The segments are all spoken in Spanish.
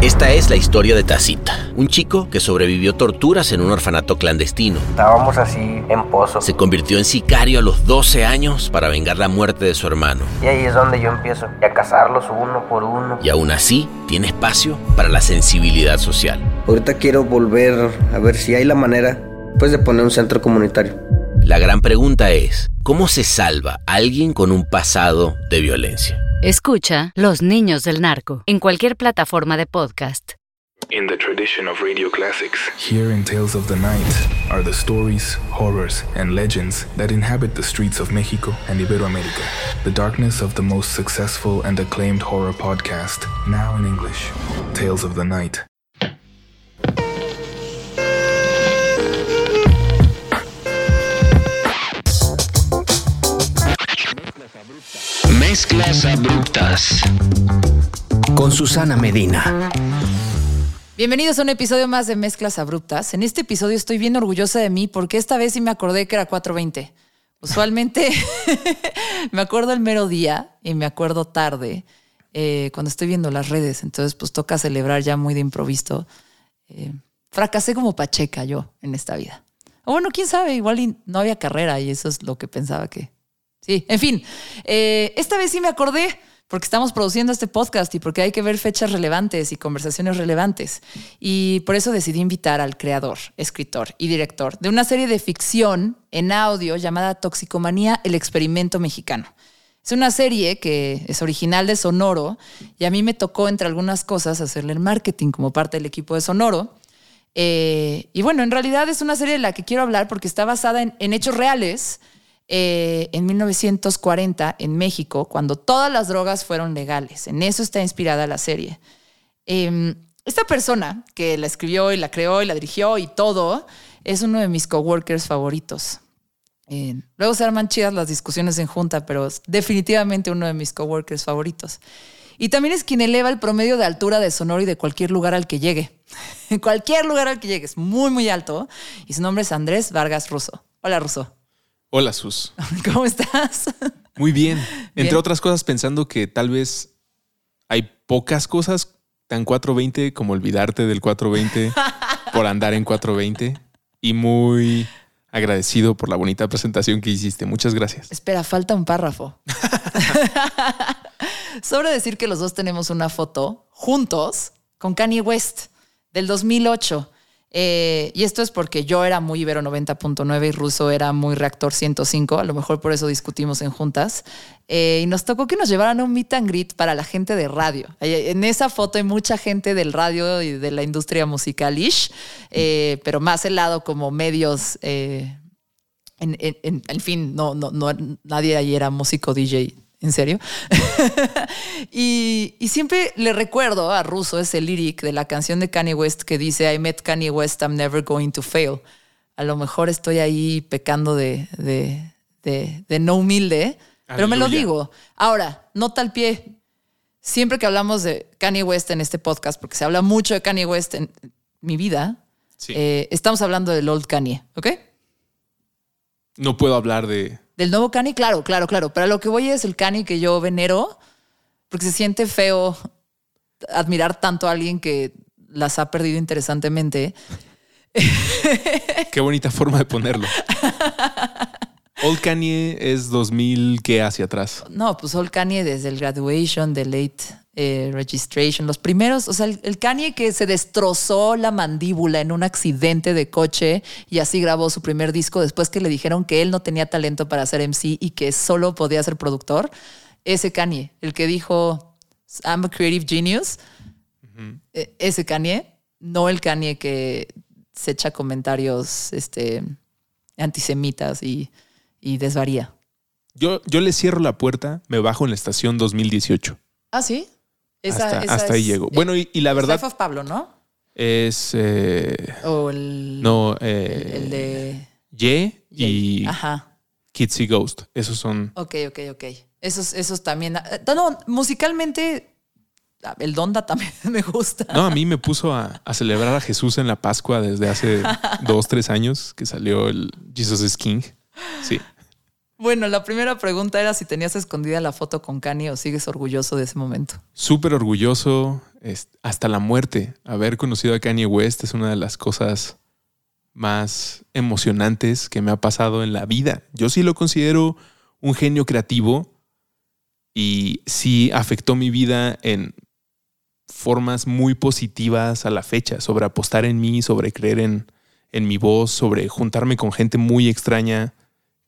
Esta es la historia de Tacita, un chico que sobrevivió torturas en un orfanato clandestino. Estábamos así en pozo. Se convirtió en sicario a los 12 años para vengar la muerte de su hermano. Y ahí es donde yo empiezo a cazarlos uno por uno. Y aún así, tiene espacio para la sensibilidad social. Ahorita quiero volver a ver si hay la manera, pues, de poner un centro comunitario. La gran pregunta es, ¿cómo se salva a alguien con un pasado de violencia? Escucha Los Niños del Narco en cualquier plataforma de podcast. In the tradition of radio classics, here in Tales of the Night are the stories, horrors, and legends that inhabit the streets of Mexico and Iberoamerica. The darkness of the most successful and acclaimed horror podcast, now in English. Tales of the Night. Mezclas abruptas. Con Susana Medina. Bienvenidos a un episodio más de Mezclas Abruptas. En este episodio estoy bien orgullosa de mí porque esta vez sí me acordé que era 420. Usualmente me acuerdo el mero día y me acuerdo tarde eh, cuando estoy viendo las redes. Entonces, pues toca celebrar ya muy de improviso. Eh, fracasé como Pacheca yo en esta vida. O bueno, quién sabe, igual no había carrera y eso es lo que pensaba que, Sí, en fin, eh, esta vez sí me acordé porque estamos produciendo este podcast y porque hay que ver fechas relevantes y conversaciones relevantes. Y por eso decidí invitar al creador, escritor y director de una serie de ficción en audio llamada Toxicomanía, el experimento mexicano. Es una serie que es original de Sonoro y a mí me tocó, entre algunas cosas, hacerle el marketing como parte del equipo de Sonoro. Eh, y bueno, en realidad es una serie de la que quiero hablar porque está basada en hechos reales eh, en 1940 en México, cuando todas las drogas fueron legales. En eso está inspirada la serie. Em, esta persona que la escribió y la creó y la dirigió y todo, es uno de mis coworkers favoritos. Eh, luego se arman chidas las discusiones en junta, pero es definitivamente uno de mis coworkers favoritos. Y también es quien eleva el promedio de altura de Sonoro de cualquier lugar al que llegue. En cualquier lugar al que llegue, es muy, muy alto. Y su nombre es Andrés Vargas Russo. Hola, Russo. Hola, Sus. ¿Cómo estás? Muy bien. Entre otras cosas, pensando que tal vez hay pocas cosas tan 420 como olvidarte del 420 por andar en 420. Y muy agradecido por la bonita presentación que hiciste. Muchas gracias. Espera, falta un párrafo. Sobre decir que los dos tenemos una foto juntos con Kanye West del 2008. Eh, y esto es porque yo era muy Ibero 90.9 y Ruso era muy Reactor 105, a lo mejor por eso discutimos en juntas. Eh, y nos tocó que nos llevaran un meet and greet para la gente de radio. En esa foto hay mucha gente del radio y de la industria musical-ish, eh, pero más el lado como medios. En, en, fin, no, no, no, nadie ahí era músico DJ ¿En serio? y, siempre le recuerdo a Russo ese lyric de la canción de Kanye West que dice, I met Kanye West, I'm never going to fail. A lo mejor estoy ahí pecando de, de, no humilde, pero me lo digo. Ahora, nota al pie. Siempre que hablamos de Kanye West en este podcast, porque se habla mucho de Kanye West en mi vida, eh, estamos hablando del old Kanye, ¿ok? No puedo hablar de, del nuevo Cani, claro, claro, claro. Pero lo que voy es el Cani que yo venero, porque se siente feo admirar tanto a alguien que las ha perdido interesantemente. Qué bonita forma de ponerlo. Old Kanye es 2000, ¿qué hacia atrás? No, pues Old Kanye desde el graduation, de late eh, registration, los primeros, o sea, el, Kanye que se destrozó la mandíbula en un accidente de coche y así grabó su primer disco después que le dijeron que él no tenía talento para ser MC y que solo podía ser productor. Ese Kanye, el que dijo, I'm a creative genius, e, ese Kanye, no el Kanye que se echa comentarios este, antisemitas y, y desvaría. Yo, yo le cierro la puerta, me bajo en la estación 2018. ¿Ah, sí? hasta, ahí llego. Bueno, y, la verdad. Life of Pablo, ¿no? Es. Eh, o el. No, eh, el, de. Ye y. Ajá. Kitsy Ghost. Esos son. Ok, ok, ok. Esos, esos también. Eh, no, musicalmente. El Donda también me gusta. No, a mí me puso a, celebrar a Jesús en la Pascua desde hace dos, tres años que salió el Jesus is King. Sí. Bueno, la primera pregunta era si tenías escondida la foto con Kanye o sigues orgulloso de ese momento. Súper orgulloso, hasta la muerte. Haber conocido a Kanye West es una de las cosas más emocionantes que me ha pasado en la vida. Yo sí lo considero un genio creativo y sí afectó mi vida en formas muy positivas a la fecha, sobre apostar en mí, sobre creer en, en mi voz, sobre juntarme con gente muy extraña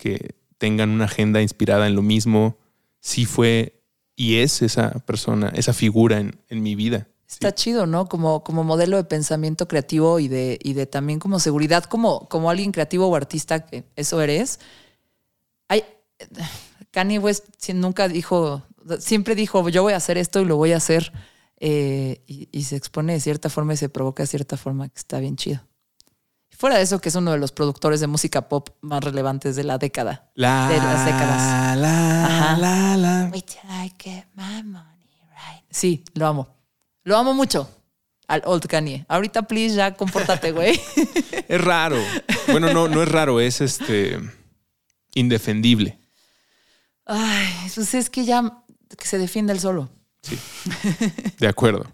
que tengan una agenda inspirada en lo mismo. Sí fue y es esa persona, esa figura en, en mi vida. Está chido, ¿no? Como, como modelo de pensamiento creativo y de, y de también como seguridad, como, como alguien creativo o artista, que eso eres. Hay, Kanye West nunca dijo, siempre dijo, yo voy a hacer esto y lo voy a hacer. Eh, y, y, se expone de cierta forma y se provoca de cierta forma que está bien chido. Fuera de eso, que es uno de los productores de música pop más relevantes de la década. La, de las décadas. La, la, la. Sí, lo amo. Lo amo mucho. Al Old Kanye. Ahorita, please, ya compórtate, güey. es raro. Bueno, no, no es raro, es este indefendible. Ay, pues es que ya que se defiende el solo. Sí. De acuerdo.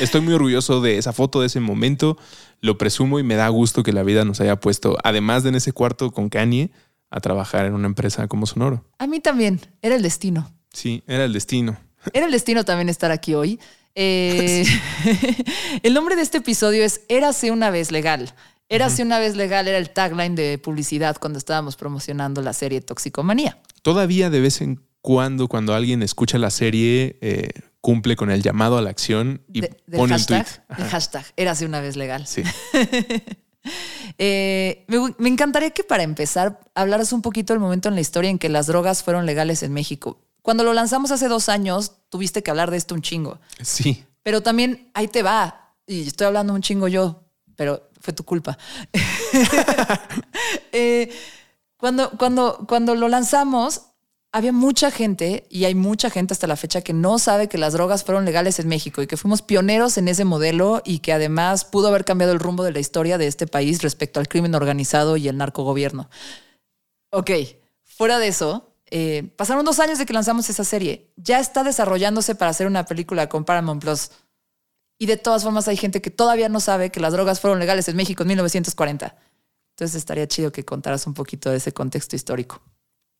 Estoy muy orgulloso de esa foto, de ese momento. Lo presumo y me da gusto que la vida nos haya puesto, además de en ese cuarto con Kanye, a trabajar en una empresa como Sonoro. A mí también. Era el destino. Sí, era el destino. Era el destino también estar aquí hoy. Eh, el nombre de este episodio es Érase una vez legal. Érase una vez legal era el tagline de publicidad cuando estábamos promocionando la serie Toxicomanía. Todavía de vez en cuando, cuando alguien escucha la serie, eh, cumple con el llamado a la acción y pone hashtag, un tweet. El hashtag, érase una vez legal. Sí. eh, me, me, encantaría que para empezar hablaras un poquito del momento en la historia en que las drogas fueron legales en México. Cuando lo lanzamos hace dos años, tuviste que hablar de esto un chingo. Sí. Pero también ahí te va. Y estoy hablando un chingo yo, pero fue tu culpa. eh, cuando, cuando, cuando lo lanzamos, había mucha gente, y hay mucha gente hasta la fecha, que no sabe que las drogas fueron legales en México y que fuimos pioneros en ese modelo y que además pudo haber cambiado el rumbo de la historia de este país respecto al crimen organizado y el narcogobierno. Ok, fuera de eso, eh, pasaron dos años de que lanzamos esa serie. Ya está desarrollándose para hacer una película con Paramount Plus. Y de todas formas hay gente que todavía no sabe que las drogas fueron legales en México en 1940. Entonces estaría chido que contaras un poquito de ese contexto histórico.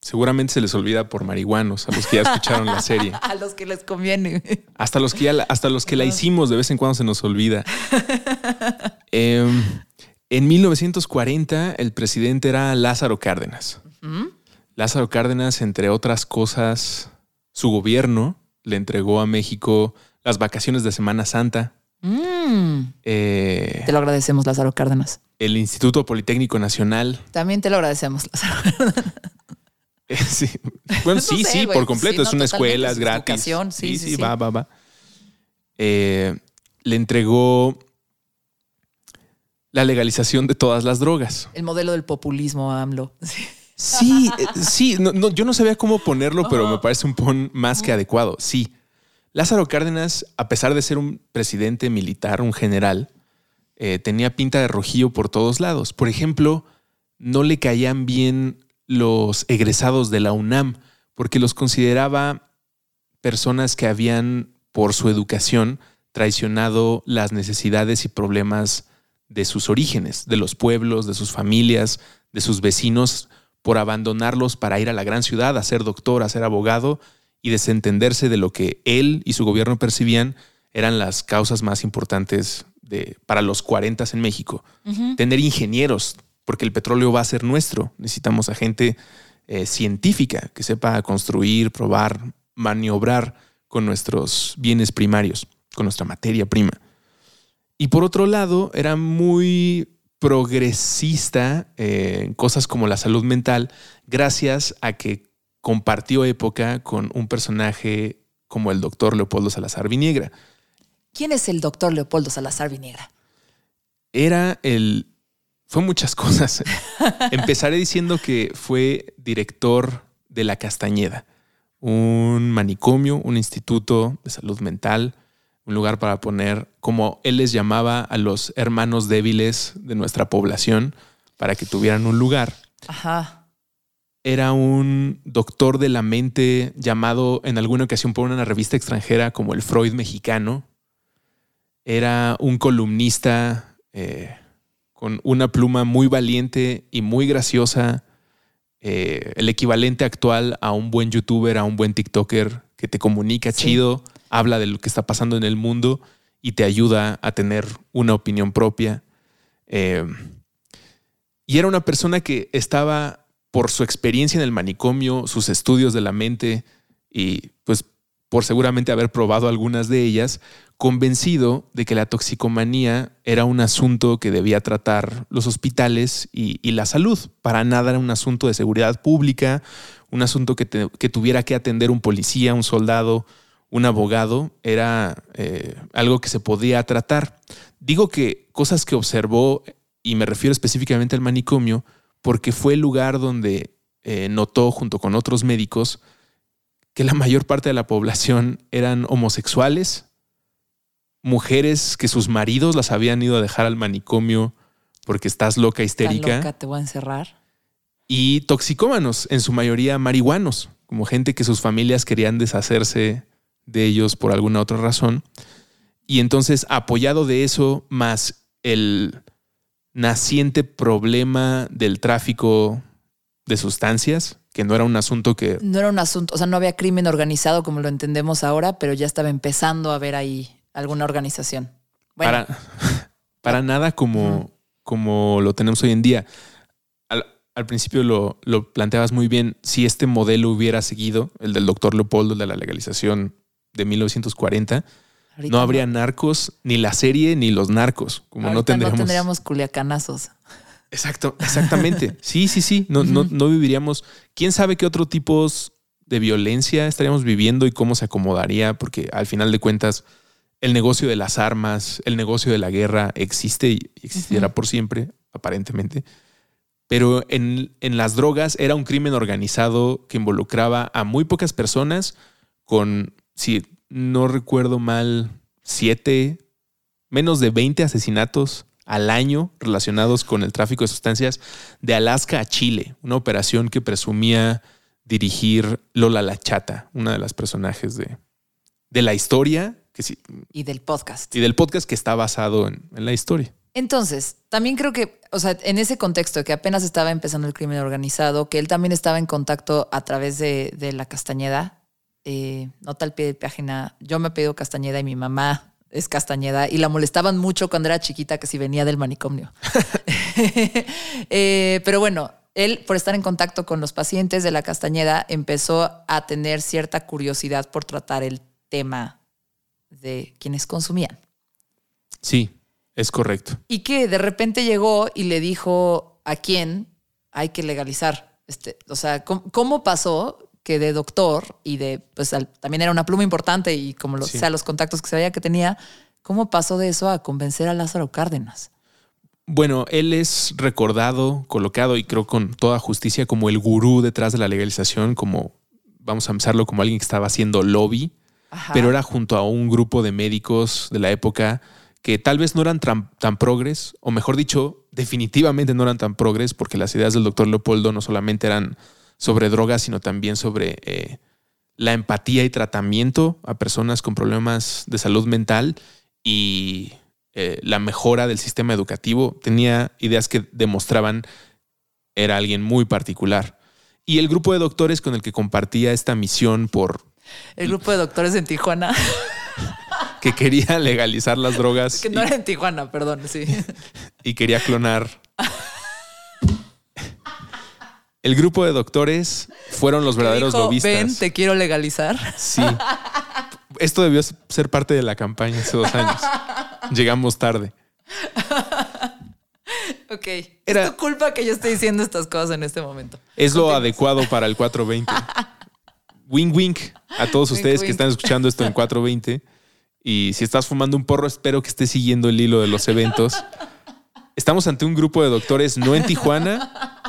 Seguramente se les olvida por marihuanos a los que ya escucharon la serie. a los que les conviene. Hasta los que ya, hasta los que la hicimos de vez en cuando se nos olvida. eh, en 1940 el presidente era Lázaro Cárdenas. Lázaro Cárdenas, entre otras cosas, su gobierno le entregó a México las vacaciones de Semana Santa. Mm. Eh, te lo agradecemos, Lázaro Cárdenas. El Instituto Politécnico Nacional. También te lo agradecemos, Lázaro. Eh, sí. Bueno, sí, sé, sí, wey. por completo. Sí, es no, una escuela, es gratis. Sí, sí, sí, va, va, va. Eh, le entregó la legalización de todas las drogas. El modelo del populismo, AMLO. Sí, sí, no, no, yo no sabía cómo ponerlo, pero me parece un pon más que adecuado. Sí. Lázaro Cárdenas, a pesar de ser un presidente militar, un general, eh, tenía pinta de rojillo por todos lados. Por ejemplo, no le caían bien los egresados de la UNAM, porque los consideraba personas que habían, por su educación, traicionado las necesidades y problemas de sus orígenes, de los pueblos, de sus familias, de sus vecinos, por abandonarlos para ir a la gran ciudad, a ser doctor, a ser abogado y desentenderse de lo que él y su gobierno percibían eran las causas más importantes de, para los 40 en México. Uh -huh. Tener ingenieros, porque el petróleo va a ser nuestro. Necesitamos a gente eh, científica que sepa construir, probar, maniobrar con nuestros bienes primarios, con nuestra materia prima. Y por otro lado, era muy progresista eh, en cosas como la salud mental, gracias a que compartió época con un personaje como el doctor Leopoldo Salazar Viniegra. ¿Quién es el doctor Leopoldo Salazar Viniegra? Era el... Fue muchas cosas. Empezaré diciendo que fue director de La Castañeda, un manicomio, un instituto de salud mental, un lugar para poner, como él les llamaba a los hermanos débiles de nuestra población, para que tuvieran un lugar. Ajá. era un doctor de la mente llamado en alguna ocasión por una revista extranjera como el Freud mexicano. Era un columnista eh, con una pluma muy valiente y muy graciosa. Eh, el equivalente actual a un buen youtuber, a un buen TikToker que te comunica chido, habla de lo que está pasando en el mundo y te ayuda a tener una opinión propia. Eh, y era una persona que estaba por su experiencia en el manicomio, sus estudios de la mente y pues por seguramente haber probado algunas de ellas, convencido de que la toxicomanía era un asunto que debía tratar los hospitales y, la salud. Para nada era un asunto de seguridad pública, un asunto que, tuviera que atender un policía, un soldado, un abogado, era eh, algo que se podía tratar. Digo que cosas que observó, y me refiero específicamente al manicomio, porque fue el lugar donde eh, notó junto con otros médicos que la mayor parte de la población eran homosexuales, mujeres que sus maridos las habían ido a dejar al manicomio porque estás loca, histérica. Loca, te voy a encerrar. Y toxicómanos, en su mayoría marihuanos, como gente que sus familias querían deshacerse de ellos por alguna otra razón. Y entonces, apoyado de eso, más el naciente problema del tráfico de sustancias, que no era un asunto que... No era un asunto, o sea, no había crimen organizado como lo entendemos ahora, pero ya estaba empezando a haber ahí alguna organización. Para, para nada como, como lo tenemos hoy en día. Al, principio lo, lo, planteabas muy bien, si este modelo hubiera seguido, el del doctor Leopoldo de la legalización de 1940, no habría narcos, ni la serie, ni los narcos. Como no tendríamos. No tendríamos culiacanazos. Exacto, exactamente. sí, sí, sí. No, no, no viviríamos. ¿Quién sabe qué otro tipos de violencia estaríamos viviendo y cómo se acomodaría? Porque al final de cuentas, el negocio de las armas, el negocio de la guerra existe y existirá por siempre, aparentemente. Pero en, en, las drogas era un crimen organizado que involucraba a muy pocas personas con, sí, no recuerdo mal, siete, menos de 20 asesinatos al año relacionados con el tráfico de sustancias de Alaska a Chile, una operación que presumía dirigir Lola La Chata, una de las personajes de, de la historia. Que sí, y del podcast. Y del podcast que está basado en, la historia. Entonces, también creo que, o sea, en ese contexto que apenas estaba empezando el crimen organizado, que él también estaba en contacto a través de, de la Castañeda, eh, nota al pie de página, yo me he pedido Castañeda y mi mamá es Castañeda y la molestaban mucho cuando era chiquita que si venía del manicomio. Eh, pero bueno, él por estar en contacto con los pacientes de la Castañeda empezó a tener cierta curiosidad por tratar el tema de quienes consumían. Sí, es correcto. Y que de repente llegó y le dijo a quién hay que legalizar. Este, o sea, ¿cómo, pasó que de doctor y de, pues también era una pluma importante y como lo, sea los contactos que sabía que tenía, ¿cómo pasó de eso a convencer a Lázaro Cárdenas? Bueno, él es recordado, colocado y creo con toda justicia como el gurú detrás de la legalización, como vamos a empezarlo como alguien que estaba haciendo lobby, pero era junto a un grupo de médicos de la época que tal vez no eran tan, tan, progres, o mejor dicho, definitivamente no eran tan progres, porque las ideas del doctor Leopoldo no solamente eran sobre drogas, sino también sobre eh, la empatía y tratamiento a personas con problemas de salud mental y eh, la mejora del sistema educativo. Tenía ideas que demostraban era alguien muy particular. Y el grupo de doctores con el que compartía esta misión por... El grupo de doctores en Tijuana. Que quería legalizar las drogas. Que no era en Tijuana, perdón, sí. Y quería clonar el grupo de doctores fueron los verdaderos dijo, Ven, te quiero legalizar. Sí. Esto debió ser parte de la campaña hace dos años. Llegamos tarde. Ok. Era, es tu culpa que yo esté diciendo estas cosas en este momento. Es lo adecuado para el 420. wing wink a todos ustedes que están escuchando esto en 420. Y si estás fumando un porro, espero que estés siguiendo el hilo de los eventos. Estamos ante un grupo de doctores no en Tijuana,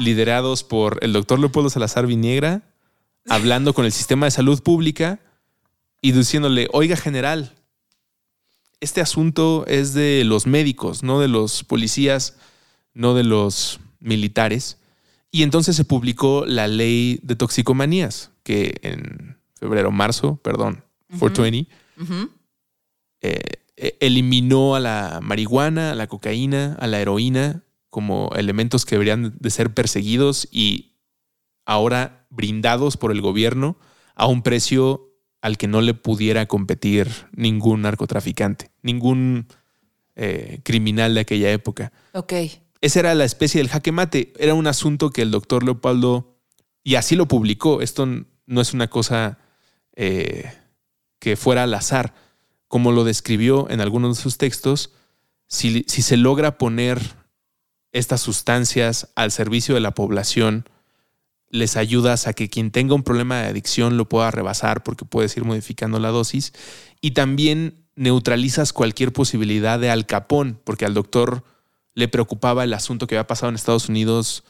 liderados por el doctor Leopoldo Salazar Viniegra, hablando con el sistema de salud pública y diciéndole, oiga general, este asunto es de los médicos, no de los policías, no de los militares. Y entonces se publicó la ley de toxicomanías, que en febrero, marzo, perdón, 420, eh, e, eliminó a la marihuana, a la cocaína, a la heroína como elementos que deberían de ser perseguidos y ahora brindados por el gobierno a un precio al que no le pudiera competir ningún narcotraficante, ningún eh, criminal de aquella época. Ok. Esa era la especie del jaque mate. Era un asunto que el doctor Leopoldo, y así lo publicó, esto no es una cosa eh, que fuera al azar. Como lo describió en algunos de sus textos, si, si se logra poner estas sustancias al servicio de la población, les ayudas a que quien tenga un problema de adicción lo pueda rebasar porque puedes ir modificando la dosis y también neutralizas cualquier posibilidad de alcapón porque al doctor le preocupaba el asunto que había pasado en Estados Unidos.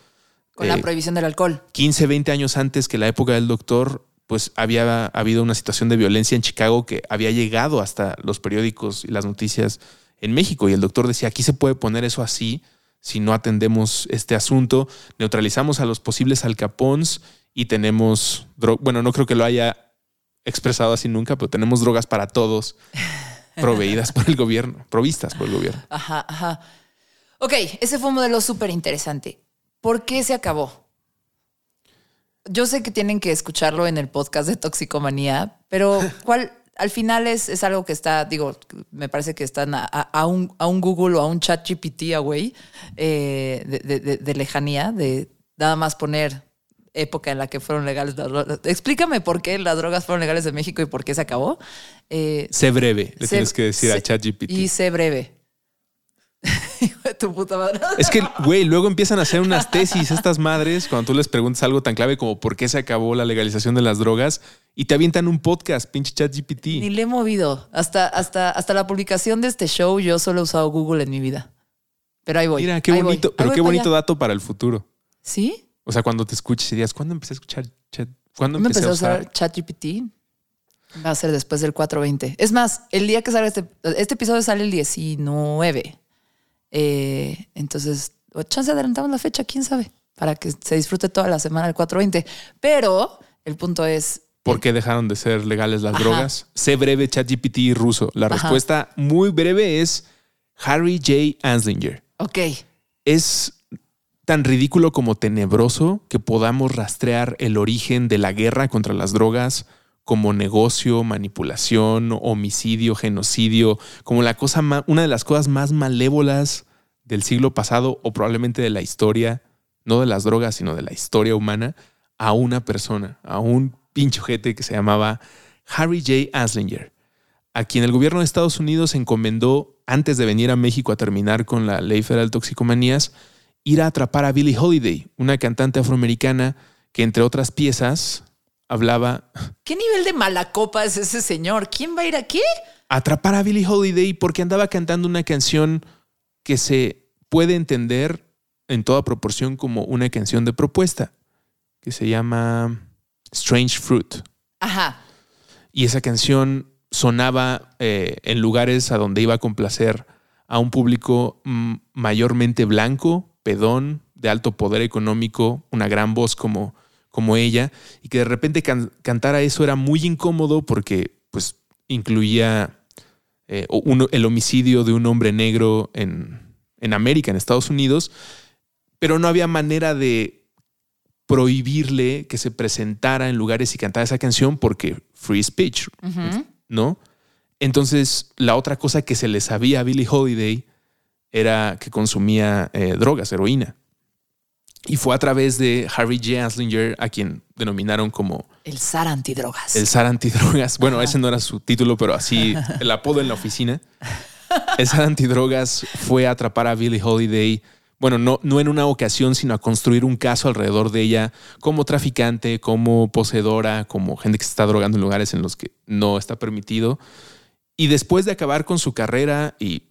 Con la eh, prohibición del alcohol. 15, 20 años antes que la época del doctor, pues había habido una situación de violencia en Chicago que había llegado hasta los periódicos y las noticias en México y el doctor decía, aquí se puede poner eso así si no atendemos este asunto, neutralizamos a los posibles alcapons y tenemos, bueno, no creo que lo haya expresado así nunca, pero tenemos drogas para todos proveídas por el gobierno, provistas por el gobierno. Ajá, ajá. Ok, ese fue un modelo súper interesante. ¿Por qué se acabó? Yo sé que tienen que escucharlo en el podcast de Toxicomanía, pero ¿cuál, al final es, es, algo que está, digo, me parece que están a, un, a un, Google o a un chat GPT away eh, de, lejanía, de nada más poner época en la que fueron legales las drogas. Explícame por qué las drogas fueron legales en México y por qué se acabó. Eh, sé breve, le tienes que decir a ChatGPT. Y sé breve. tu puta madre. Es que, güey, luego empiezan a hacer unas tesis estas madres cuando tú les preguntas algo tan clave como por qué se acabó la legalización de las drogas y te avientan un podcast, pinche chat GPT. Ni le he movido. Hasta, hasta, hasta la publicación de este show yo solo he usado Google en mi vida. Pero ahí voy. Mira, qué bonito, pero qué bonito dato para el futuro. ¿Sí? O sea, cuando te escuches y digas, ¿cuándo empecé a escuchar chat? ¿Cuándo empecé, a usar, chat GPT? Va a ser después del 420. Es más, el día que sale este, este episodio sale el 19. Eh, entonces, chance adelantamos la fecha, quién sabe, para que se disfrute toda la semana del 420. Pero el punto es. ¿Por qué dejaron de ser legales las drogas? Sé breve, ChatGPT ruso. La respuesta muy breve es Harry J. Anslinger. Ok. Es tan ridículo como tenebroso que podamos rastrear el origen de la guerra contra las drogas como negocio, manipulación, homicidio, genocidio, como la cosa una de las cosas más malévolas del siglo pasado o probablemente de la historia, no de las drogas, sino de la historia humana, a una persona, a un pincho que se llamaba Harry J. Aslinger, a quien el gobierno de Estados Unidos encomendó, antes de venir a México a terminar con la ley federal toxicomanías, ir a atrapar a Billie Holiday, una cantante afroamericana que entre otras piezas hablaba. ¿Qué nivel de mala copa es ese señor? ¿Quién va a ir aquí? Atrapar a Billie Holiday porque andaba cantando una canción que se puede entender en toda proporción como una canción de propuesta, que se llama Strange Fruit. Ajá. Y esa canción sonaba eh, en lugares a donde iba a complacer a un público mm, mayormente blanco, pedón, de alto poder económico, una gran voz como como ella y que de repente cantara eso era muy incómodo porque pues incluía eh, el homicidio de un hombre negro en, en América, en Estados Unidos, pero no había manera de prohibirle que se presentara en lugares y cantara esa canción porque free speech, ¿no? Entonces, la otra cosa que se le sabía a Billie Holiday era que consumía eh, drogas, heroína. Y fue a través de Harry J. Anslinger, a quien denominaron como... El zar antidrogas. El zar antidrogas. Bueno, ese no era su título, pero así el apodo en la oficina. El zar antidrogas fue a atrapar a Billie Holiday, bueno, no, no en una ocasión, sino a construir un caso alrededor de ella como traficante, como poseedora, como gente que se está drogando en lugares en los que no está permitido. Y después de acabar con su carrera y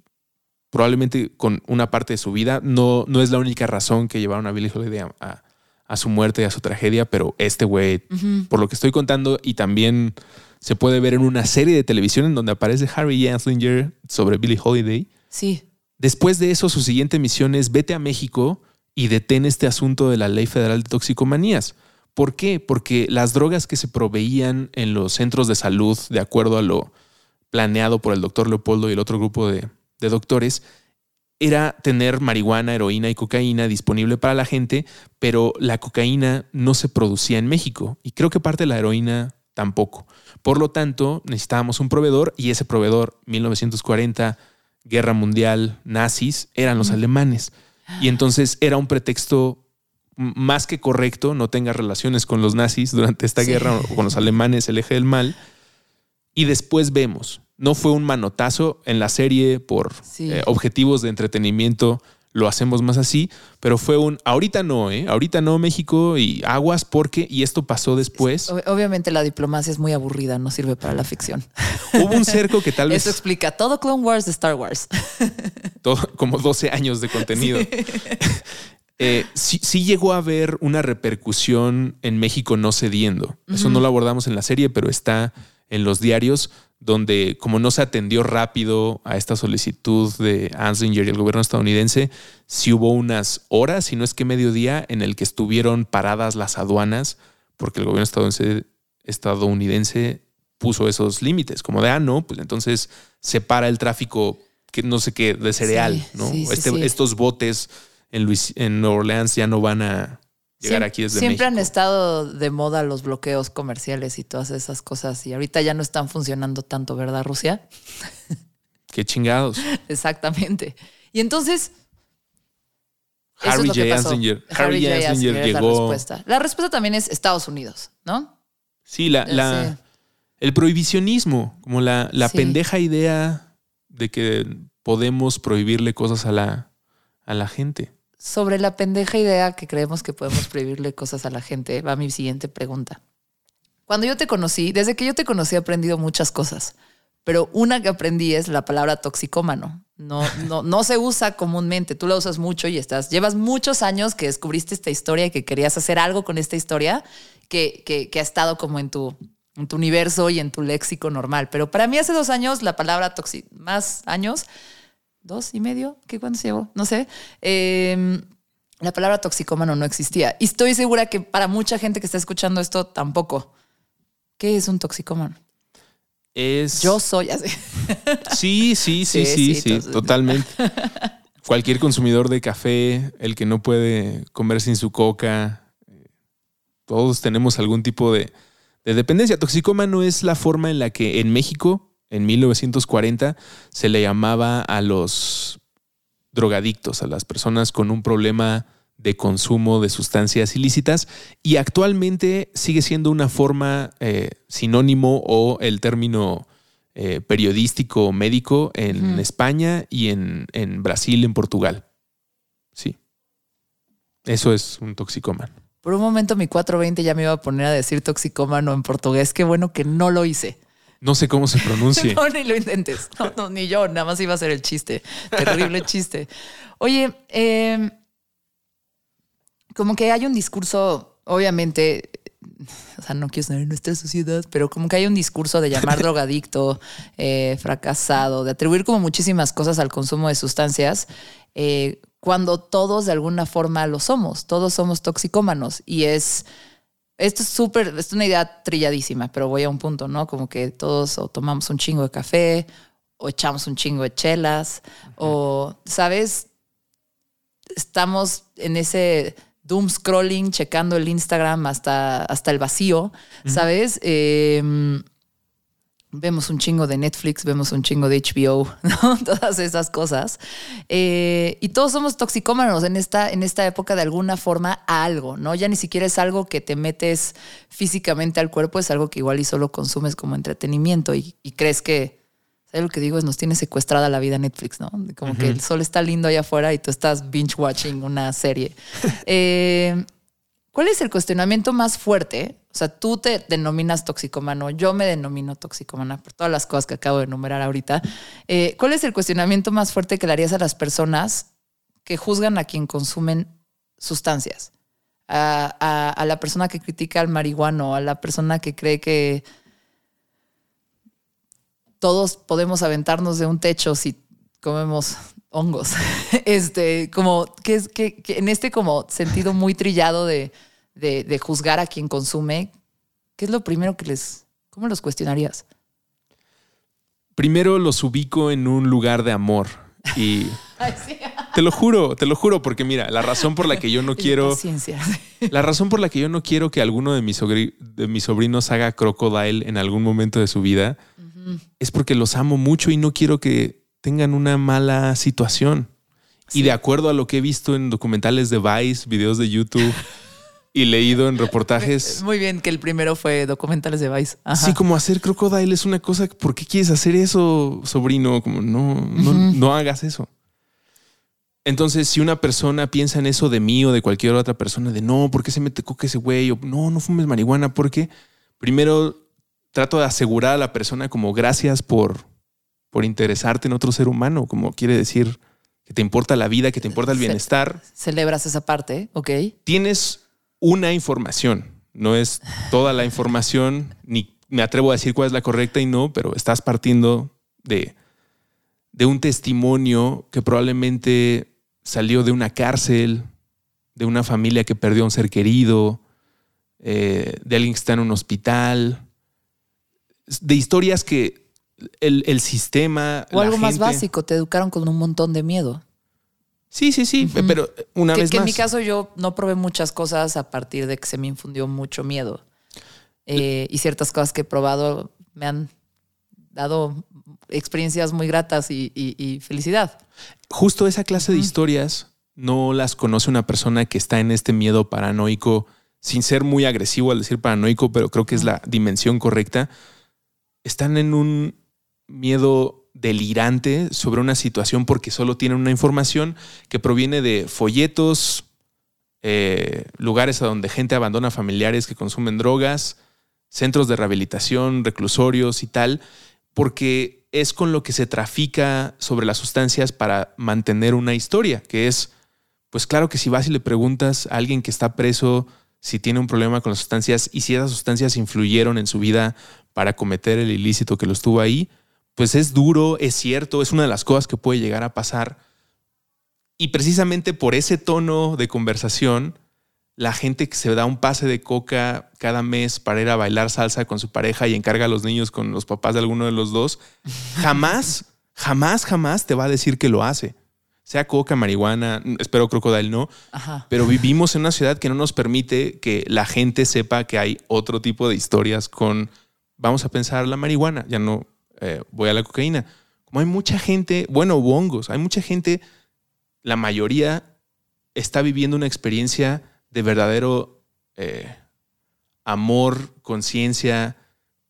probablemente con una parte de su vida. No, no es la única razón que llevaron a Billy Holiday a, a, su muerte y a su tragedia, pero este güey, por lo que estoy contando, y también se puede ver en una serie de televisión en donde aparece Harry Anslinger sobre Billy Holiday. Sí. Después de eso, su siguiente misión es vete a México y detén este asunto de la Ley Federal de Toxicomanías. ¿Por qué? Porque las drogas que se proveían en los centros de salud, de acuerdo a lo planeado por el doctor Leopoldo y el otro grupo de, de doctores, era tener marihuana, heroína y cocaína disponible para la gente, pero la cocaína no se producía en México y creo que parte de la heroína tampoco. Por lo tanto, necesitábamos un proveedor y ese proveedor, 1940, Guerra Mundial, nazis, eran los alemanes. Y entonces era un pretexto más que correcto, no tenga relaciones con los nazis durante esta guerra o con los alemanes, el eje del mal. Y después vemos, no fue un manotazo en la serie por eh, objetivos de entretenimiento, lo hacemos más así, pero fue un ahorita no, ¿eh? Ahorita no México y aguas porque, y esto pasó después. Obviamente la diplomacia es muy aburrida, no sirve para la ficción. Hubo un cerco que tal vez... Eso explica todo Clone Wars de Star Wars. Todo, como 12 años de contenido. Eh, sí. llegó a haber una repercusión en México no cediendo. Eso no lo abordamos en la serie, pero está en los diarios donde como no se atendió rápido a esta solicitud de Ansinger y el gobierno estadounidense, sí hubo unas horas, si no es que mediodía, en el que estuvieron paradas las aduanas porque el gobierno estadounidense, estadounidense puso esos límites, como de, ah, no, pues entonces se para el tráfico, que no sé qué, de cereal, ¿no? Este, estos botes en, Luis, en Nueva Orleans ya no van a llegar aquí desde Siempre han estado de moda los bloqueos comerciales y todas esas cosas y ahorita ya no están funcionando tanto, ¿verdad, Rusia? Qué chingados. Exactamente. Y entonces... Harry J. Ansinger. Harry J. Ansinger llegó. La respuesta. la respuesta también es Estados Unidos, ¿no? Sí, la, la el prohibicionismo, como la, la pendeja idea de que podemos prohibirle cosas a la, a la gente sobre la pendeja idea que creemos que podemos prohibirle cosas a la gente, va mi siguiente pregunta. Cuando yo te conocí, desde que yo te conocí he aprendido muchas cosas, pero una que aprendí es la palabra toxicómano. No, no, no se usa comúnmente, tú la usas mucho y estás, llevas muchos años que descubriste esta historia y que querías hacer algo con esta historia que, que, ha estado como en tu, en tu universo y en tu léxico normal. Pero para mí hace dos años la palabra toxi, más años, dos y medio, ¿qué cuánto se llevó? No sé. Em, la palabra toxicómano no existía. Y estoy segura que para mucha gente que está escuchando esto tampoco. ¿Qué es un toxicómano? Es. Yo soy así. Sí, sí, sí, sí, sí, totalmente. Cualquier consumidor de café, el que no puede comer sin su coca, todos tenemos algún tipo de, de dependencia. Toxicómano es la forma en la que en México en 1940 se le llamaba a los drogadictos, a las personas con un problema de consumo de sustancias ilícitas y actualmente sigue siendo una forma eh, sinónimo o el término eh, periodístico médico en España y en, en, Brasil, en Portugal. Sí. Eso es un toxicómano. Por un momento mi 420 ya me iba a poner a decir toxicómano en portugués. Qué bueno que no lo hice. No sé cómo se pronuncia. no, ni lo intentes. No, ni yo, nada más iba a ser el chiste. Terrible chiste. Oye, em, como que hay un discurso, obviamente, o sea, no quiero saber en nuestra sociedad, pero como que hay un discurso de llamar drogadicto, eh, fracasado, de atribuir como muchísimas cosas al consumo de sustancias, eh, cuando todos de alguna forma lo somos, todos somos toxicómanos y es esto es súper, es una idea trilladísima, pero voy a un punto, ¿no? Como que todos o tomamos un chingo de café, o echamos un chingo de chelas, o, ¿sabes? Estamos en ese doom scrolling, checando el Instagram hasta, hasta el vacío, ¿sabes? eh, vemos un chingo de Netflix, vemos un chingo de HBO, ¿no? Todas esas cosas. Eh, y todos somos toxicómanos en esta, en esta época de alguna forma a algo, ¿no? Ya ni siquiera es algo que te metes físicamente al cuerpo, es algo que igual y solo consumes como entretenimiento y, crees que, ¿sabes lo que digo? Es nos tiene secuestrada la vida Netflix, ¿no? Como que el sol está lindo allá afuera y tú estás binge watching una serie. Eh, ¿Cuál es el cuestionamiento más fuerte? O sea, tú te denominas toxicomano, yo me denomino toxicomana por todas las cosas que acabo de enumerar ahorita. Eh, ¿Cuál es el cuestionamiento más fuerte que le harías a las personas que juzgan a quien consumen sustancias? A, a la persona que critica al marihuano, a la persona que cree que todos podemos aventarnos de un techo si comemos hongos. Este, como que es que, en este como sentido muy trillado de, de, juzgar a quien consume, ¿qué es lo primero que les, cómo los cuestionarías? Primero los ubico en un lugar de amor y te lo juro, te lo juro, porque mira, la razón por la que yo no quiero, la razón por la que yo no quiero que alguno de mis, de mis sobrinos haga crocodile en algún momento de su vida es porque los amo mucho y no quiero que tengan una mala situación. Y de acuerdo a lo que he visto en documentales de Vice, videos de YouTube y leído en reportajes. Muy bien que el primero fue documentales de Vice. Sí, como hacer crocodile es una cosa. ¿Por qué quieres hacer eso, sobrino? Como no, no, no hagas eso. Entonces, si una persona piensa en eso de mí o de cualquier otra persona, de no, ¿por qué se mete coca ese güey? O no, no fumes marihuana, porque primero trato de asegurar a la persona como gracias por por interesarte en otro ser humano, como quiere decir que te importa la vida, que te importa el bienestar. Celebras esa parte, ok. Tienes una información, no es toda la información, ni me atrevo a decir cuál es la correcta y no, pero estás partiendo de, de un testimonio que probablemente salió de una cárcel, de una familia que perdió a un ser querido, eh, de alguien que está en un hospital, de historias que el, sistema. O algo más básico, te educaron con un montón de miedo. Sí, sí, sí, pero una vez que más. En mi caso, yo no probé muchas cosas a partir de que se me infundió mucho miedo. Eh, y ciertas cosas que he probado me han dado experiencias muy gratas y, felicidad. Justo esa clase de historias no las conoce una persona que está en este miedo paranoico, sin ser muy agresivo al decir paranoico, pero creo que es la dimensión correcta. Están en un miedo delirante sobre una situación porque solo tienen una información que proviene de folletos, eh, lugares a donde gente abandona familiares que consumen drogas, centros de rehabilitación, reclusorios y tal, porque es con lo que se trafica sobre las sustancias para mantener una historia, que es, pues claro que si vas y le preguntas a alguien que está preso si tiene un problema con las sustancias y si esas sustancias influyeron en su vida para cometer el ilícito que lo estuvo ahí, pues es duro, es cierto, es una de las cosas que puede llegar a pasar. Y precisamente por ese tono de conversación, la gente que se da un pase de coca cada mes para ir a bailar salsa con su pareja y encarga a los niños con los papás de alguno de los dos, jamás, jamás, jamás te va a decir que lo hace. Sea coca, marihuana, espero crocodile no, pero vivimos en una ciudad que no nos permite que la gente sepa que hay otro tipo de historias con, vamos a pensar la marihuana, ya no eh, voy a la cocaína. Como hay mucha gente, bueno, hongos, hay mucha gente, la mayoría está viviendo una experiencia de verdadero eh, amor, conciencia,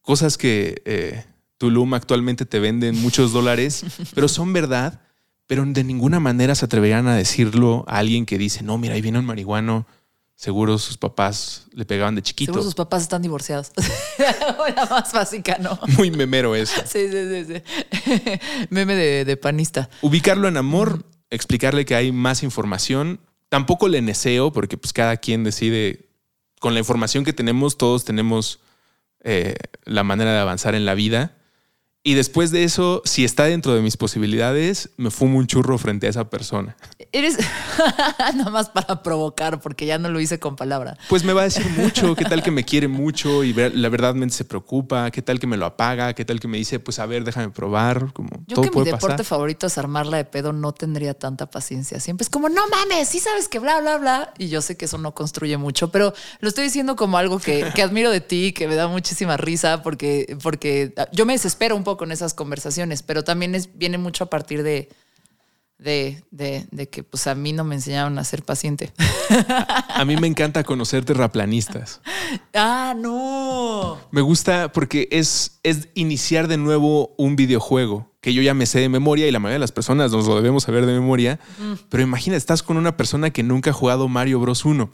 cosas que eh, Tulum actualmente te venden muchos dólares, pero son verdad, pero de ninguna manera se atreverían a decirlo a alguien que dice, no, mira, ahí viene un marihuano Seguro sus papás le pegaban de chiquito. Seguro sus papás están divorciados. La más básica, ¿no? Muy memero eso. Sí, sí, sí. sí. Meme de, panista. Ubicarlo en amor, explicarle que hay más información. Tampoco le neseo, porque pues cada quien decide. Con la información que tenemos, todos tenemos eh, la manera de avanzar en la vida. Y después de eso, si está dentro de mis posibilidades, me fumo un churro frente a esa persona. Eres nada más para provocar, porque ya no lo hice con palabra. Pues me va a decir mucho, qué tal que me quiere mucho y la verdad se preocupa, qué tal que me lo apaga, qué tal que me dice, pues a ver, déjame probar. Como Yo que mi deporte favorito es armarla de pedo, no tendría tanta paciencia. Siempre es como, no mames, sí sabes que bla, bla, bla. Y yo sé que eso no construye mucho, pero lo estoy diciendo como algo que, que admiro de ti, que me da muchísima risa, porque, porque yo me desespero un poco con esas conversaciones, pero también es, viene mucho a partir de, de, de, que pues a mí no me enseñaron a ser paciente. A, mí me encanta conocer terraplanistas. Ah, no. Me gusta porque es, es iniciar de nuevo un videojuego que yo ya me sé de memoria y la mayoría de las personas nos lo debemos saber de memoria. Pero imagina, estás con una persona que nunca ha jugado Mario Bros 1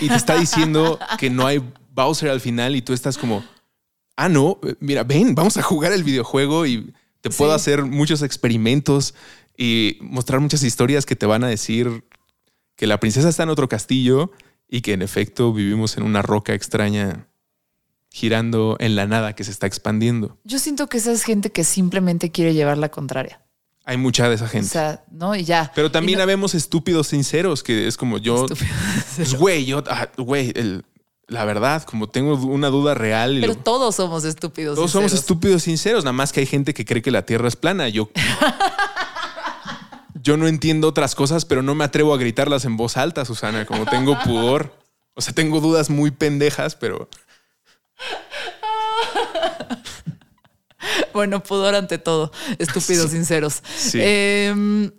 y te está diciendo que no hay Bowser al final y tú estás como, ah, no, mira, ven, vamos a jugar el videojuego y te puedo hacer muchos experimentos y mostrar muchas historias que te van a decir que la princesa está en otro castillo y que en efecto vivimos en una roca extraña girando en la nada que se está expandiendo. Yo siento que esa es gente que simplemente quiere llevar la contraria. Hay mucha de esa O gente. sea, ¿no? Y ya. Pero también no- habemos estúpidos sinceros, que es como yo. Pues, güey, yo, ah, güey, el- la verdad, como tengo una duda real. y Pero lo- todos somos estúpidos. todos somos estúpidos sinceros, nada más que hay gente que cree que la Tierra es plana. Yo. Yo no entiendo otras cosas, pero no me atrevo a gritarlas en voz alta, Susana, como tengo pudor. O sea, tengo dudas muy pendejas, pero Bueno, pudor ante todo. Estúpidos sinceros. Sí. Em,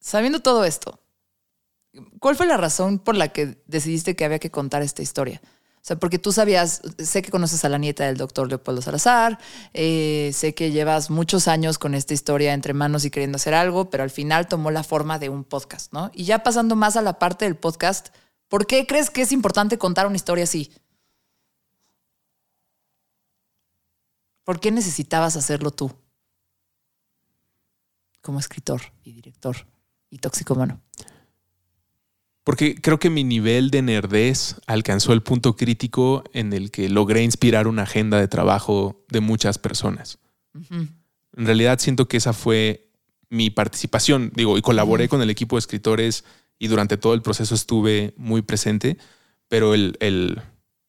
sabiendo todo esto, ¿cuál fue la razón por la que decidiste que había que contar esta historia? O sea, porque tú sabías, sé que conoces a la nieta del doctor Leopoldo Salazar, eh, sé que llevas muchos años con esta historia entre manos y queriendo hacer algo, pero al final tomó la forma de un podcast, ¿no? Y ya pasando más a la parte del podcast, ¿por qué crees que es importante contar una historia así? ¿Por qué necesitabas hacerlo tú? Como escritor y director y toxicómano. Porque creo que mi nivel de nerdez alcanzó el punto crítico en el que logré inspirar una agenda de trabajo de muchas personas. En realidad siento que esa fue mi participación. Digo, y colaboré con el equipo de escritores y durante todo el proceso estuve muy presente, pero el, el-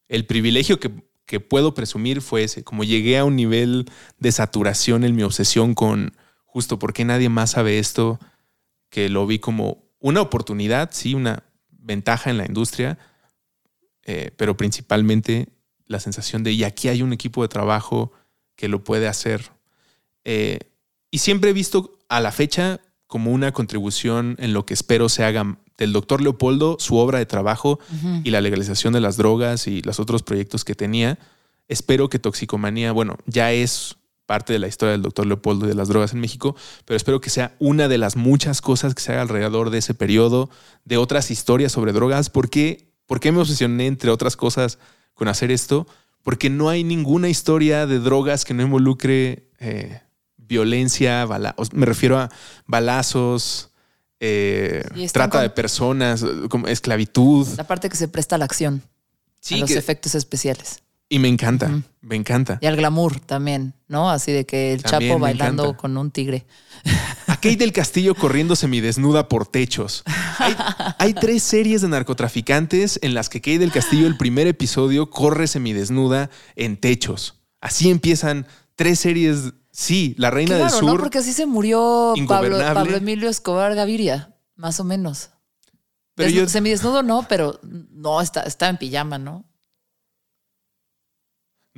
el privilegio que, que puedo presumir fue ese. Como llegué a un nivel de saturación en mi obsesión con justo por qué nadie más sabe esto, que lo vi como una oportunidad, sí, una ventaja en la industria, eh, pero principalmente la sensación de, y aquí hay un equipo de trabajo que lo puede hacer. Eh, y siempre he visto a la fecha como una contribución en lo que espero se haga del doctor Leopoldo, su obra de trabajo y la legalización de las drogas y los otros proyectos que tenía. Espero que Toxicomanía, bueno, ya es parte de la historia del doctor Leopoldo y de las drogas en México, pero espero que sea una de las muchas cosas que se haga alrededor de ese periodo, de otras historias sobre drogas. ¿Por qué, ¿Por qué me obsesioné, entre otras cosas, con hacer esto? Porque no hay ninguna historia de drogas que no involucre eh, violencia, bala- me refiero a balazos, eh, trata de personas, como esclavitud. La parte que se presta a la acción, Sí, a los que- efectos especiales y me encanta, me encanta. y al glamour también, ¿no? Así de que el También chapo bailando encanta. con un tigre. A Kate del Castillo corriendo semidesnuda por techos. Hay, hay tres series de narcotraficantes en las que Kate del Castillo, el primer episodio, corre semidesnuda en techos. Así empiezan tres series. Sí, La Reina Claro, del ¿no? Sur. Porque así se murió Pablo, Emilio Escobar Gaviria, más o menos. Pero Desnu- yo- Semidesnudo no, pero no, está, está en pijama, ¿no?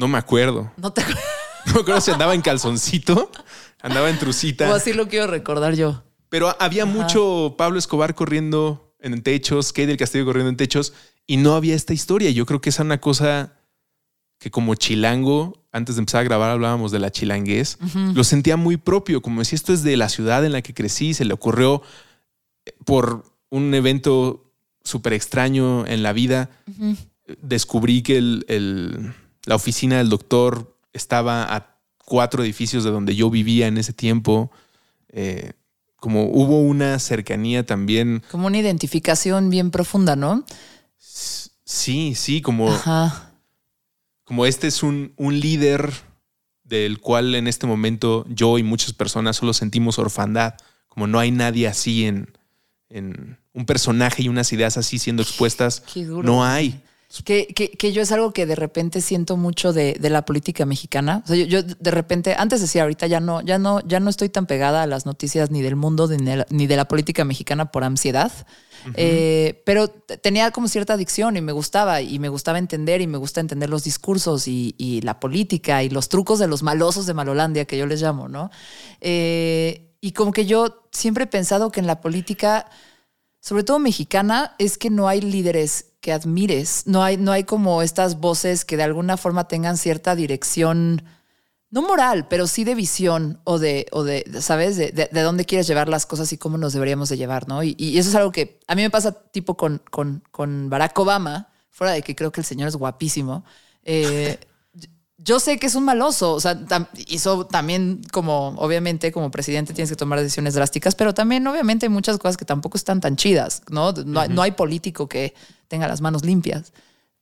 No me acuerdo. No te acuerdas. No me acuerdo si andaba en calzoncito, andaba en trucita. O así lo quiero recordar yo. Pero había mucho Pablo Escobar corriendo en techos, Kate del Castillo corriendo en techos, y no había esta historia. Yo creo que esa es una cosa que como chilango, antes de empezar a grabar hablábamos de la chilanguez, lo sentía muy propio, como si esto es de la ciudad en la que crecí, se le ocurrió eh, por un evento súper extraño en la vida. Descubrí que el- el- la oficina del doctor estaba a cuatro edificios de donde yo vivía en ese tiempo. Eh, como hubo una cercanía también. Como una identificación bien profunda, ¿no? Sí, sí, como, Ajá. como este es un, un líder del cual en este momento yo y muchas personas solo sentimos orfandad. Como no hay nadie así en, en un personaje y unas ideas así siendo expuestas. Qué duro. No hay. Que, que, que yo es algo que de repente siento mucho de, de la política mexicana. O sea, yo, yo de repente, antes decía, ahorita ya no, ya no, ya no estoy tan pegada a las noticias ni del mundo ni de la, ni de la política mexicana por ansiedad. Eh, pero tenía como cierta adicción y me gustaba, y me gustaba entender, y me gusta entender los discursos y, y la política y los trucos de los malosos de Malolandia, que yo les llamo, ¿no? Eh, y como que yo siempre he pensado que en la política sobre todo mexicana, es que no hay líderes que admires. No hay, no hay como estas voces que de alguna forma tengan cierta dirección, no moral, pero sí de visión o de, o de ¿sabes? De, de- de dónde quieres llevar las cosas y cómo nos deberíamos de llevar, ¿no? Y, y eso es algo que a mí me pasa tipo con, con, con Barack Obama, fuera de que creo que el señor es guapísimo. Eh, yo sé que es un maloso, o sea, tam- hizo también como, obviamente, como presidente tienes que tomar decisiones drásticas, pero también obviamente hay muchas cosas que tampoco están tan chidas, ¿no? No, hay- no hay político que tenga las manos limpias.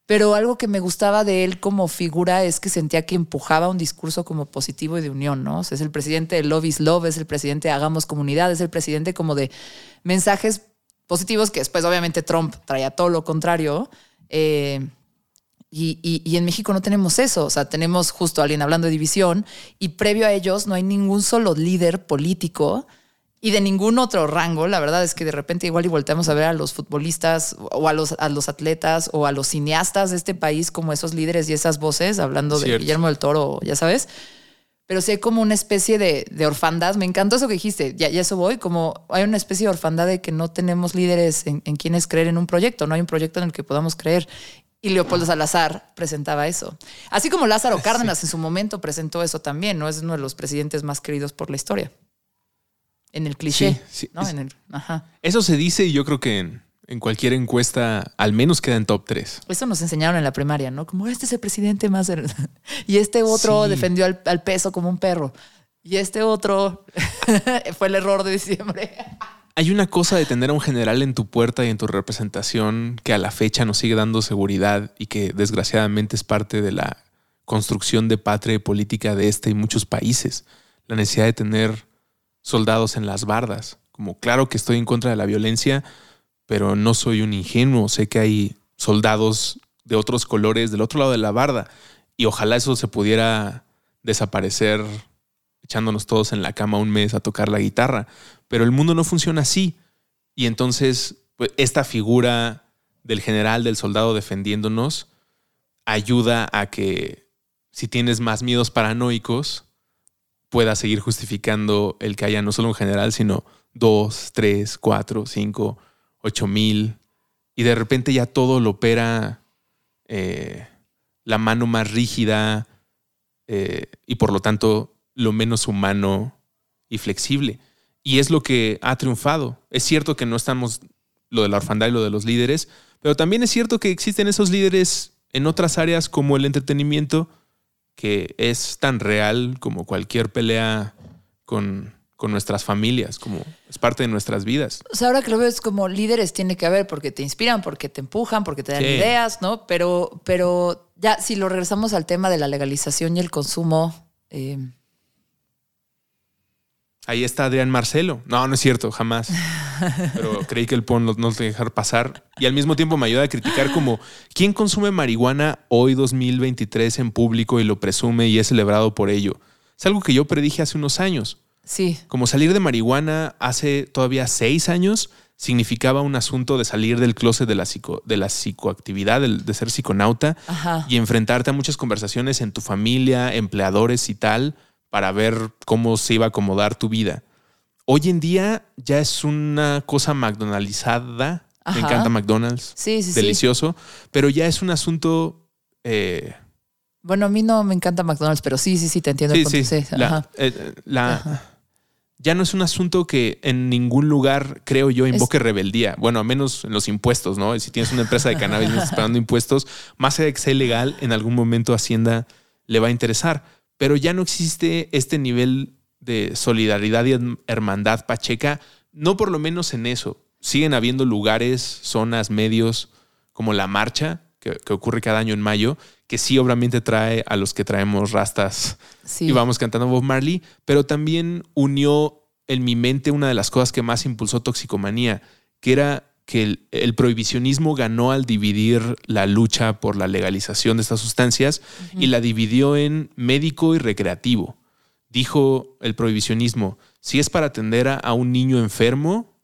pero algo que me gustaba de él como figura es que sentía que empujaba un discurso como positivo y de unión, ¿no? es el presidente de Love is Love, es el presidente de Hagamos Comunidad, es el presidente como de mensajes positivos que después obviamente Trump traía todo lo contrario. Eh, y, en México no tenemos eso, o sea, tenemos justo alguien hablando de división y previo a ellos no hay ningún solo líder político y de ningún otro rango. La verdad es que de repente igual y volteamos a ver a los futbolistas o a los, a los atletas o a los cineastas de este país como esos líderes y esas voces, hablando de Guillermo del Toro, ya sabes. Pero sí hay como una especie de, de orfandad. Me encantó eso que dijiste, ya, ya, eso voy, como hay una especie de orfandad de que no tenemos líderes en, en quienes creer en un proyecto, no hay un proyecto en el que podamos creer. Y Leopoldo Salazar presentaba eso. Así como Lázaro Cárdenas en su momento presentó eso también, ¿no? Es uno de los presidentes más queridos por la historia. En el cliché. Eso se dice y yo creo que en, cualquier encuesta al menos queda en top 3. Eso nos enseñaron en la primaria, ¿no? Como este es el presidente más... y este otro defendió al, al peso como un perro. Y este otro fue el error de diciembre. Hay una cosa de tener a un general en tu puerta y en tu representación que a la fecha nos sigue dando seguridad y que desgraciadamente es parte de la construcción de patria y política de este y muchos países. La necesidad de tener soldados en las bardas. Como claro que estoy en contra de la violencia, pero no soy un ingenuo. Sé que hay soldados de otros colores del otro lado de la barda y ojalá eso se pudiera desaparecer echándonos todos en la cama un mes a tocar la guitarra. Pero el mundo no funciona así. Y entonces, pues, esta figura del general, del soldado defendiéndonos, ayuda a que si tienes más miedos paranoicos, pueda seguir justificando el que haya no solo un general, sino dos, tres, cuatro, cinco, ocho mil. Y de repente ya todo lo opera eh, la mano más rígida eh, y por lo tanto lo menos humano y flexible. Y es lo que ha triunfado. Es cierto que no estamos lo de la orfandad y lo de los líderes, pero también es cierto que existen esos líderes en otras áreas como el entretenimiento, que es tan real como cualquier pelea con, nuestras familias, como es parte de nuestras vidas. O sea, ahora que lo veo es como líderes tiene que haber porque te inspiran, porque te empujan, porque te dan ideas, ¿no? Pero, pero ya si lo regresamos al tema de la legalización y el consumo, eh, Ahí está Adrián Marcelo. No, no es cierto, jamás. Pero creí que el PON no nos dejar pasar. Y al mismo tiempo me ayuda a criticar como quién consume marihuana hoy 2023 en público y lo presume y es celebrado por ello. Es algo que yo predije hace unos años. Sí. Como salir de marihuana hace todavía seis años significaba un asunto de salir del closet de la, psico, de la psicoactividad, de, ser psiconauta y enfrentarte a muchas conversaciones en tu familia, empleadores y tal para ver cómo se iba a acomodar tu vida. Hoy en día ya es una cosa McDonaldizada. Me encanta McDonald's. Sí, sí, Delicioso. Pero ya es un asunto. Eh, bueno, a mí no me encanta McDonald's, pero sí, sí, sí, te entiendo. Sí, sí. Eh, la, ya no es un asunto que en ningún lugar, creo yo, invoque rebeldía. Bueno, a menos en los impuestos, ¿no? Si tienes una empresa de cannabis y estás pagando impuestos, más allá de que sea ilegal, en algún momento Hacienda le va a interesar pero ya no existe este nivel de solidaridad y hermandad pacheca, no por lo menos en eso. Siguen habiendo lugares, zonas, medios, como la marcha, que, ocurre cada año en mayo, que sí obviamente trae a los que traemos rastas y vamos cantando Bob Marley, pero también unió en mi mente una de las cosas que más impulsó Toxicomanía, que era que el, prohibicionismo ganó al dividir la lucha por la legalización de estas sustancias y la dividió en médico y recreativo. Dijo el prohibicionismo, si es para atender a, un niño enfermo,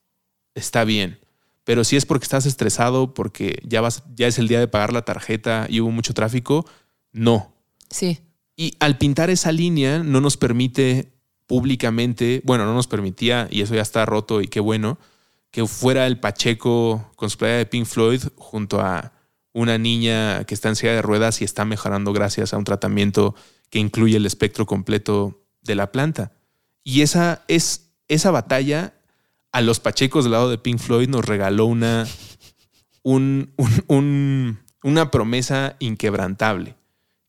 está bien. Pero si es porque estás estresado, porque ya, vas, ya es el día de pagar la tarjeta y hubo mucho tráfico, no. Sí. Y al pintar esa línea no nos permite públicamente, bueno, no nos permitía, y eso ya está roto y qué bueno, que fuera el Pacheco con su playa de Pink Floyd junto a una niña que está en silla de ruedas y está mejorando gracias a un tratamiento que incluye el espectro completo de la planta. Y esa, es, esa batalla a los Pachecos del lado de Pink Floyd nos regaló una, un, una promesa inquebrantable,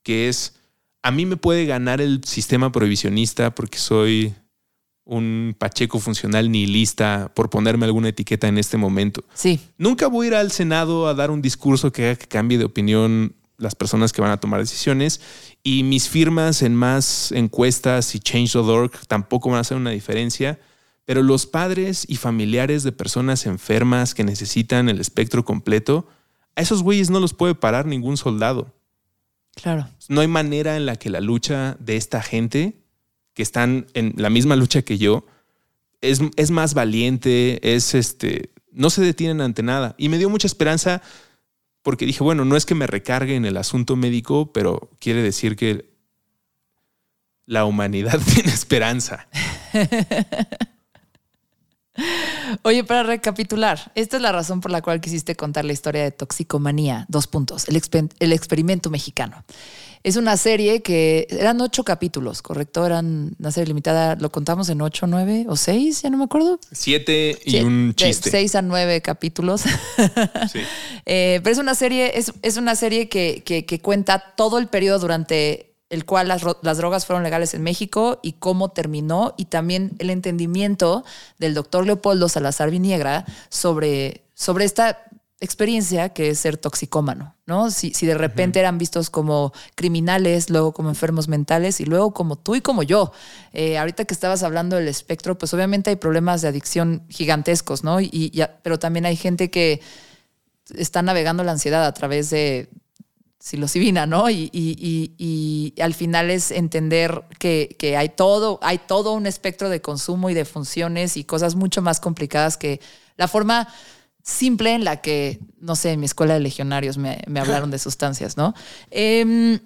que es, a mí me puede ganar el sistema prohibicionista porque soy un Pacheco funcional nihilista, por ponerme alguna etiqueta en este momento. Sí. Nunca voy a ir al Senado a dar un discurso que haga que cambie de opinión las personas que van a tomar decisiones y mis firmas en más encuestas y change.org tampoco van a hacer una diferencia, pero los padres y familiares de personas enfermas que necesitan el espectro completo, a esos güeyes no los puede parar ningún soldado. Claro. No hay manera en la que la lucha de esta gente que están en la misma lucha que yo, es, es más valiente, es este, no se detienen ante nada. Y me dio mucha esperanza porque dije, bueno, no es que me recargue en el asunto médico, pero quiere decir que la humanidad tiene esperanza. Oye, para recapitular, esta es la razón por la cual quisiste contar la historia de Toxicomanía. Dos puntos. El, el experimento mexicano. Es una serie que eran ocho capítulos, ¿correcto? Eran una serie limitada, lo contamos en ocho, nueve o seis, ya no me acuerdo. Siete y un chiste. seis a nueve capítulos. Sí. Eh, pero es una serie, es, es una serie que, que, cuenta todo el periodo durante el cual las, las, drogas fueron legales en México y cómo terminó, y también el entendimiento del doctor Leopoldo Salazar Viniegra sobre, sobre esta experiencia que es ser toxicómano, ¿no? Si, si de repente eran vistos como criminales, luego como enfermos mentales y luego como tú y como yo. Eh, ahorita que estabas hablando del espectro, pues obviamente hay problemas de adicción gigantescos, ¿no? Y, pero también hay gente que está navegando la ansiedad a través de psilocibina, ¿no? Y, y, y, al final es entender que, que, hay todo, hay todo un espectro de consumo y de funciones y cosas mucho más complicadas que la forma simple en la que, no sé, en mi escuela de legionarios me, hablaron de sustancias, ¿no? Em,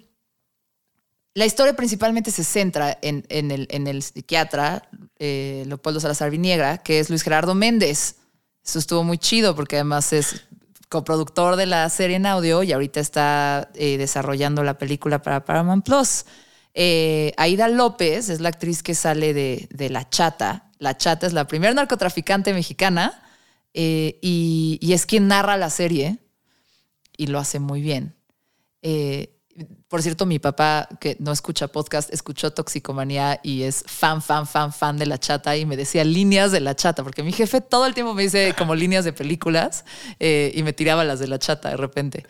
la historia principalmente se centra en, el, en el, psiquiatra eh, Leopoldo Salazar Viniegra, que es Luis Gerardo Méndez. Eso estuvo muy chido porque además es coproductor de la serie en audio y ahorita está eh, desarrollando la película para Paramount Plus. Eh, Aida López es la actriz que sale de, de La Chata. La Chata es la primera narcotraficante mexicana eh, y, es quien narra la serie y lo hace muy bien. Eh, por cierto, mi papá, que no escucha podcast, escuchó Toxicomanía y es fan, fan, fan, fan de la chata y me decía líneas de la chata, porque mi jefe todo el tiempo me dice como líneas de películas eh, y me tiraba las de la chata de repente.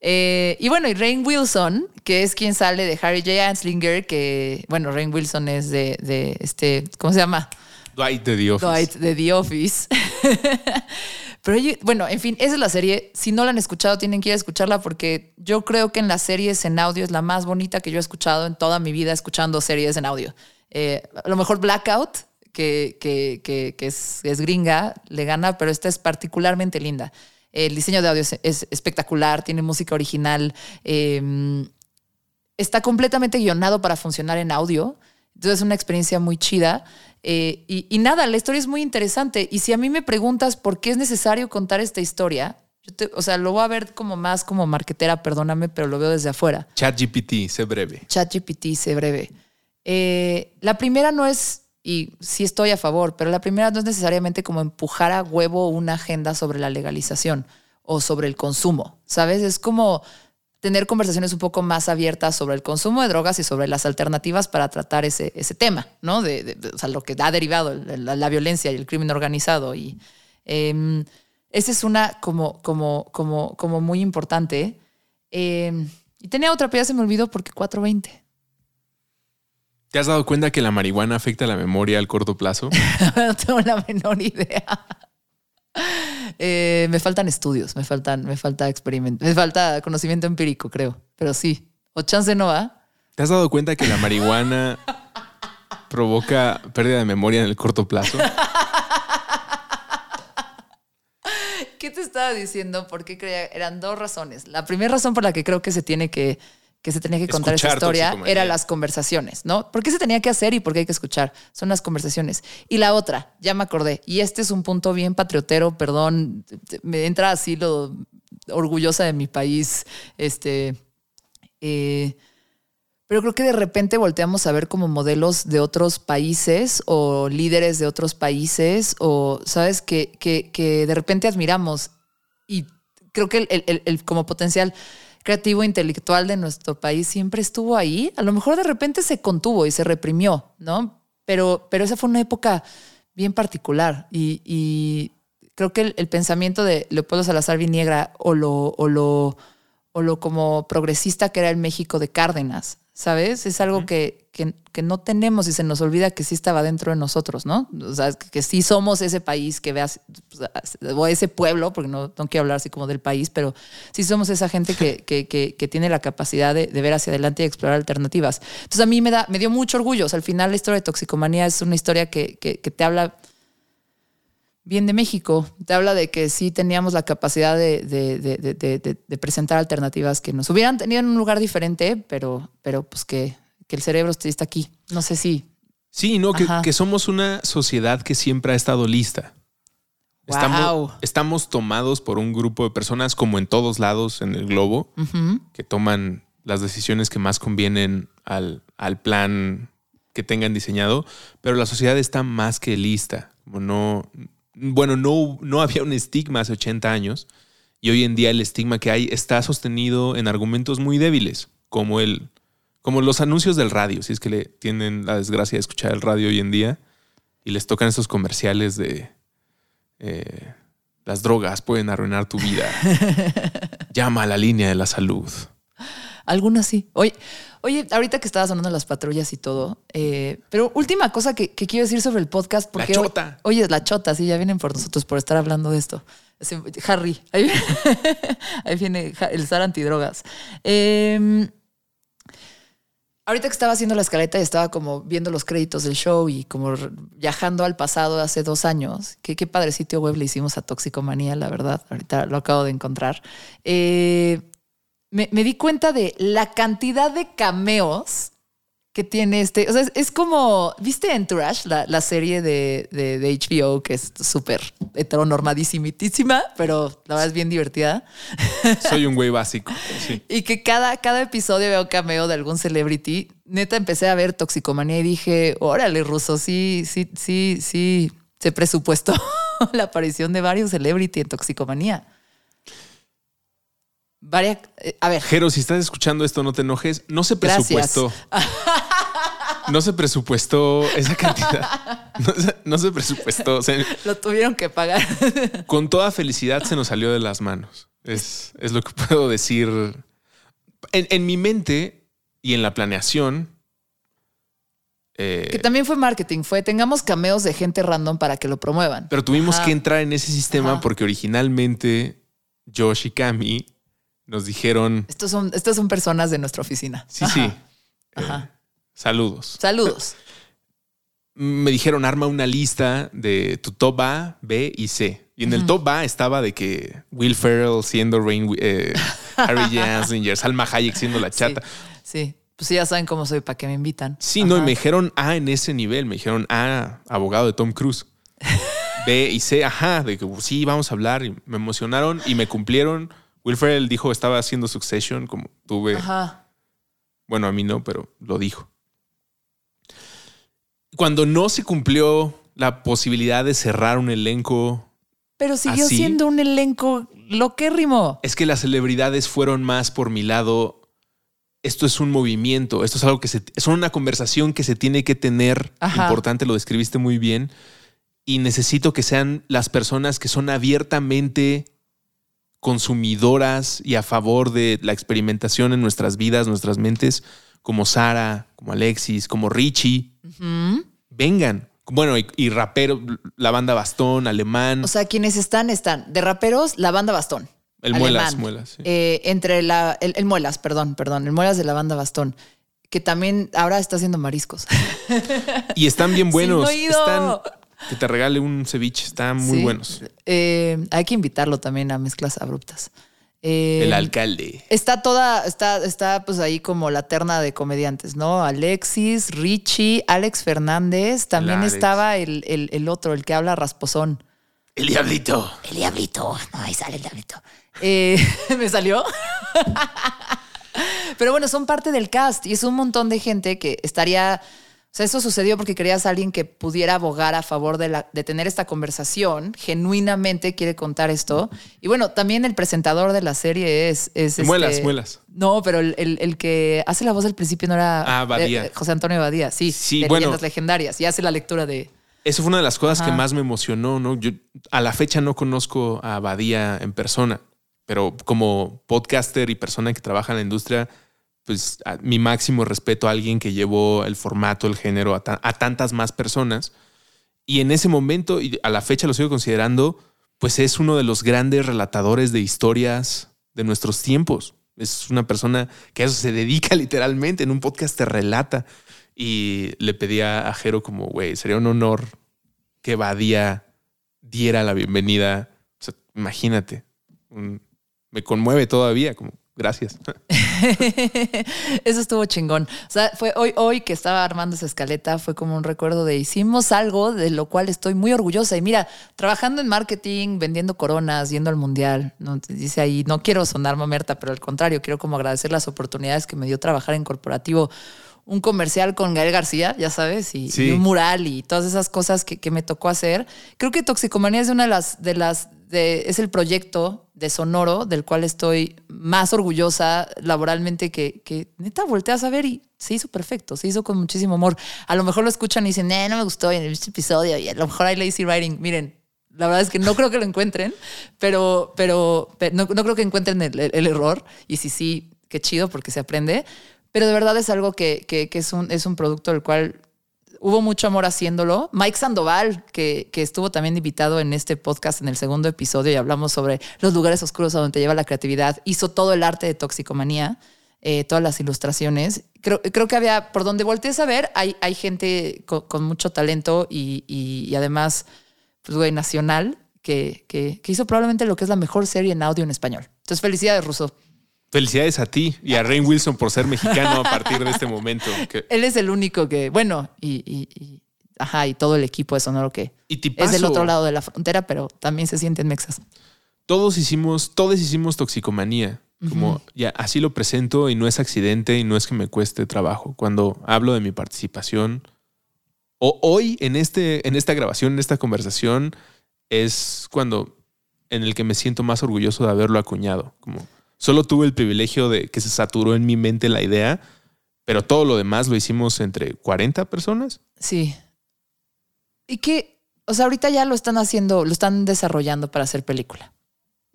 y bueno, y Rain Wilson, que es quien sale de Harry J. Anslinger, que, bueno, Rain Wilson es de, de este, ¿cómo se llama? Dwight de The Office. Dwight de The Office. Pero bueno, en fin, esa es la serie. Si no la han escuchado, tienen que ir a escucharla porque yo creo que en las series en audio es la más bonita que yo he escuchado en toda mi vida escuchando series en audio. Eh, a lo mejor Blackout, que, que, que, es, gringa, le gana, pero esta es particularmente linda. El diseño de audio es, espectacular, tiene música original, em, está completamente guionado para funcionar en audio. Entonces es una experiencia muy chida. Eh, y, nada, la historia es muy interesante. Y si a mí me preguntas por qué es necesario contar esta historia, yo o sea, lo voy a ver como más como marquetera, perdóname, pero lo veo desde afuera. ChatGPT, sé breve. ChatGPT, sé breve. Eh, la primera no es, y sí estoy a favor, pero la primera no es necesariamente como empujar a huevo una agenda sobre la legalización o sobre el consumo, ¿sabes? Es como tener conversaciones un poco más abiertas sobre el consumo de drogas y sobre las alternativas para tratar ese, ese tema, ¿no? De, o sea, lo que ha derivado la, violencia y el crimen organizado. Y eh, esa es una como, como, como, como muy importante. Em, y tenía otra, pero ya se me olvidó porque 420. ¿Te has dado cuenta que la marihuana afecta la memoria al corto plazo? no tengo la menor idea. Eh, me faltan estudios, me faltan, me falta experimento, me falta conocimiento empírico, creo. Pero sí. O chance no va. ¿Te has dado cuenta que la marihuana provoca pérdida de memoria en el corto plazo? ¿Qué te estaba diciendo? Porque creía, eran dos razones. La primera razón por la que creo que se tiene que que se tenía que contar esa historia era las conversaciones, ¿no? ¿Por qué se tenía que hacer y por qué hay que escuchar? Son las conversaciones. Y la otra, ya me acordé, y este es un punto bien patriotero, perdón, me entra así lo orgullosa de mi país, este, eh, pero creo que de repente volteamos a ver como modelos de otros países o líderes de otros países o, ¿sabes? Que, que, de repente admiramos y creo que el, el como potencial creativo intelectual de nuestro país siempre estuvo ahí. A lo mejor de repente se contuvo y se reprimió, ¿no? pero, pero esa fue una época bien particular y, creo que el, pensamiento de Leopoldo Salazar Viniegra o lo, o lo, o lo como progresista que era el México de Cárdenas, ¿sabes? Es algo que, que, no tenemos y se nos olvida que sí estaba dentro de nosotros, ¿no? O sea, que, sí somos ese país que veas, o ese pueblo, porque no, no, quiero hablar así como del país, pero sí somos esa gente que, que tiene la capacidad de, ver hacia adelante y explorar alternativas. Entonces a mí me, da, me dio mucho orgullo. O sea, al final la historia de toxicomanía es una historia que, te habla bien de México. Te habla de que sí teníamos la capacidad de, de, presentar alternativas que nos hubieran tenido en un lugar diferente, pero, pero pues que, el cerebro está aquí. No sé si. Sí, no, que, somos una sociedad que siempre ha estado lista. Estamos, estamos, tomados por un grupo de personas, como en todos lados en el globo, que toman las decisiones que más convienen al, al plan que tengan diseñado, pero la sociedad está más que lista. Como no, bueno, no, no había un estigma hace 80 años y hoy en día el estigma que hay está sostenido en argumentos muy débiles, como, el, como los anuncios del radio, si es que le tienen la desgracia de escuchar el radio hoy en día y les tocan esos comerciales de eh, las drogas pueden arruinar tu vida. Llama a la línea de la salud. Algunas sí. Oye, oye, ahorita que estabas hablando de las patrullas y todo, eh, pero última cosa que, quiero decir sobre el podcast. Porque la chota. oye, es la chota, sí, ya vienen por nosotros por estar hablando de esto. Harry, ahí, viene el zar antidrogas. Em, ahorita que estaba haciendo la escaleta y estaba como viendo los créditos del show y como viajando al pasado hace dos años, que qué padre sitio web le hicimos a Toxicomanía, la verdad. Ahorita lo acabo de encontrar. Eh, me, di cuenta de la cantidad de cameos que tiene este. O sea, es, como. ¿Viste Entourage, la, la serie de, de, HBO, que es súper heteronormadísima, pero la verdad es bien divertida? Soy un güey básico. Y que cada, cada episodio veo cameo de algún celebrity. Neta, empecé a ver Toxicomanía y dije, órale, ruso, sí, sí, sí, sí. Se presupuestó la aparición de varios celebrity en Toxicomanía varias. Eh, a ver. Jero, si estás escuchando esto, no te enojes. No se presupuestó. no se presupuestó esa cantidad. No se, presupuestó. lo tuvieron que pagar. con toda felicidad se nos salió de las manos. Es, es lo que puedo decir. En, mi mente y en la planeación. Eh, que también fue marketing, fue tengamos cameos de gente random para que lo promuevan. Pero tuvimos que entrar en ese sistema porque originalmente Josh y Cami nos dijeron. Estos son, estas son personas de nuestra oficina. Sí, sí. Eh, saludos. Saludos. Me dijeron, arma una lista de tu top A, B y C. Y en el top A estaba de que Will Ferrell siendo Rain, eh, Harry Jansinger, Salma Hayek siendo la chata. Sí, Pues ya saben cómo soy, para que me invitan. Sí, no, y me dijeron A en ese nivel. Me dijeron A, abogado de Tom Cruise. B y C, ajá, de que sí, vamos a hablar. Y me emocionaron y me cumplieron Will Ferrell dijo estaba haciendo Succession, como tuve. Ajá. Bueno, a mí no, pero lo dijo. Cuando no se cumplió la posibilidad de cerrar un elenco. Pero siguió siendo un elenco loquérrimo. Es que las celebridades fueron más por mi lado. Esto es un movimiento, esto es algo que se. Es una conversación que se tiene que tener. Importante, lo describiste muy bien. Y necesito que sean las personas que son abiertamente consumidoras y a favor de la experimentación en nuestras vidas, nuestras mentes, como Sara, como Alexis, como Richie, vengan. Bueno, y, rapero, la banda Bastón, alemán. O sea, quienes están, están. De raperos, la banda Bastón. El Muelas, Muelas. Eh, entre la, el, Muelas, perdón, perdón, el Muelas de la banda Bastón que también ahora está haciendo mariscos. Y están bien buenos. están, que te regale un ceviche, están muy buenos. Eh, hay que invitarlo también a mezclas abruptas. Eh, el alcalde. Está toda, está, está pues ahí como la terna de comediantes, ¿no? Alexis, Richie, Alex Fernández, también estaba el, el, otro, el que habla rasposón. El diablito. El diablito. No, ahí sale el diablito. Eh, ¿Me salió? Pero bueno, son parte del cast y es un montón de gente que estaría sea, eso sucedió porque querías a alguien que pudiera abogar a favor de, la, de tener esta conversación, genuinamente quiere contar esto. Y bueno, también el presentador de la serie es... es muelas, este, muelas. No, pero el, que hace la voz del principio no era ah, eh, José Antonio Badía, sí, sí de bueno, leyendas legendarias, y hace la lectura de... Eso fue una de las cosas que más me emocionó, ¿no? Yo a la fecha no conozco a Badía en persona, pero como podcaster y persona que trabaja en la industria pues mi máximo respeto a alguien que llevó el formato, el género a, tantas más personas. Y en ese momento, y a la fecha lo sigo considerando, pues es uno de los grandes relatadores de historias de nuestros tiempos. Es una persona que a eso se dedica literalmente, en un podcast te relata. Y le pedía a Jero como, güey, sería un honor que Badía diera la bienvenida. Imagínate, me conmueve todavía, como Gracias. Eso estuvo chingón. O sea, fue hoy, hoy que estaba armando esa escaleta, fue como un recuerdo de hicimos algo de lo cual estoy muy orgullosa. Y mira, trabajando en marketing, vendiendo coronas, yendo al mundial, ¿no? dice ahí, no quiero sonar mamerta, pero al contrario, quiero como agradecer las oportunidades que me dio trabajar en corporativo un comercial con Gael García, ya sabes, y, un mural y todas esas cosas que, que, me tocó hacer. Creo que Toxicomanía es una de las, de las es el proyecto de Sonoro del cual estoy más orgullosa laboralmente que, que neta volteas a ver y se hizo perfecto, se hizo con muchísimo amor. A lo mejor lo escuchan y dicen, eh, no me gustó en este episodio y a lo mejor hay lazy writing. Miren, la verdad es que no creo que lo encuentren, pero, pero, no, creo que encuentren el, error. Y sí, sí, qué chido porque se aprende. Pero de verdad es algo que, que, que es, un, es un producto del cual hubo mucho amor haciéndolo. Mike Sandoval, que, que, estuvo también invitado en este podcast en el segundo episodio y hablamos sobre los lugares oscuros a donde lleva la creatividad, hizo todo el arte de toxicomanía, eh, todas las ilustraciones. Creo, creo, que había, por donde voltees a ver, hay, hay gente con, mucho talento y, y, además, pues, güey, nacional, que, que, que hizo probablemente lo que es la mejor serie en audio en español. Entonces, felicidades, Russo. Felicidades a ti y a Rain Wilson por ser mexicano a partir de este momento. Él es el único que, bueno, y, ajá, y todo el equipo de Sonoro que es del otro lado de la frontera, pero también se sienten mexas. Todos hicimos, todos hicimos toxicomanía. Como ya así lo presento y no es accidente y no es que me cueste trabajo. Cuando hablo de mi participación, o hoy en, este, en esta grabación, en esta conversación, es cuando en el que me siento más orgulloso de haberlo acuñado. Como Solo tuve el privilegio de que se saturó en mi mente la idea, pero todo lo demás lo hicimos entre 40 personas. Sí. Y que, o sea, ahorita ya lo están haciendo, lo están desarrollando para hacer película.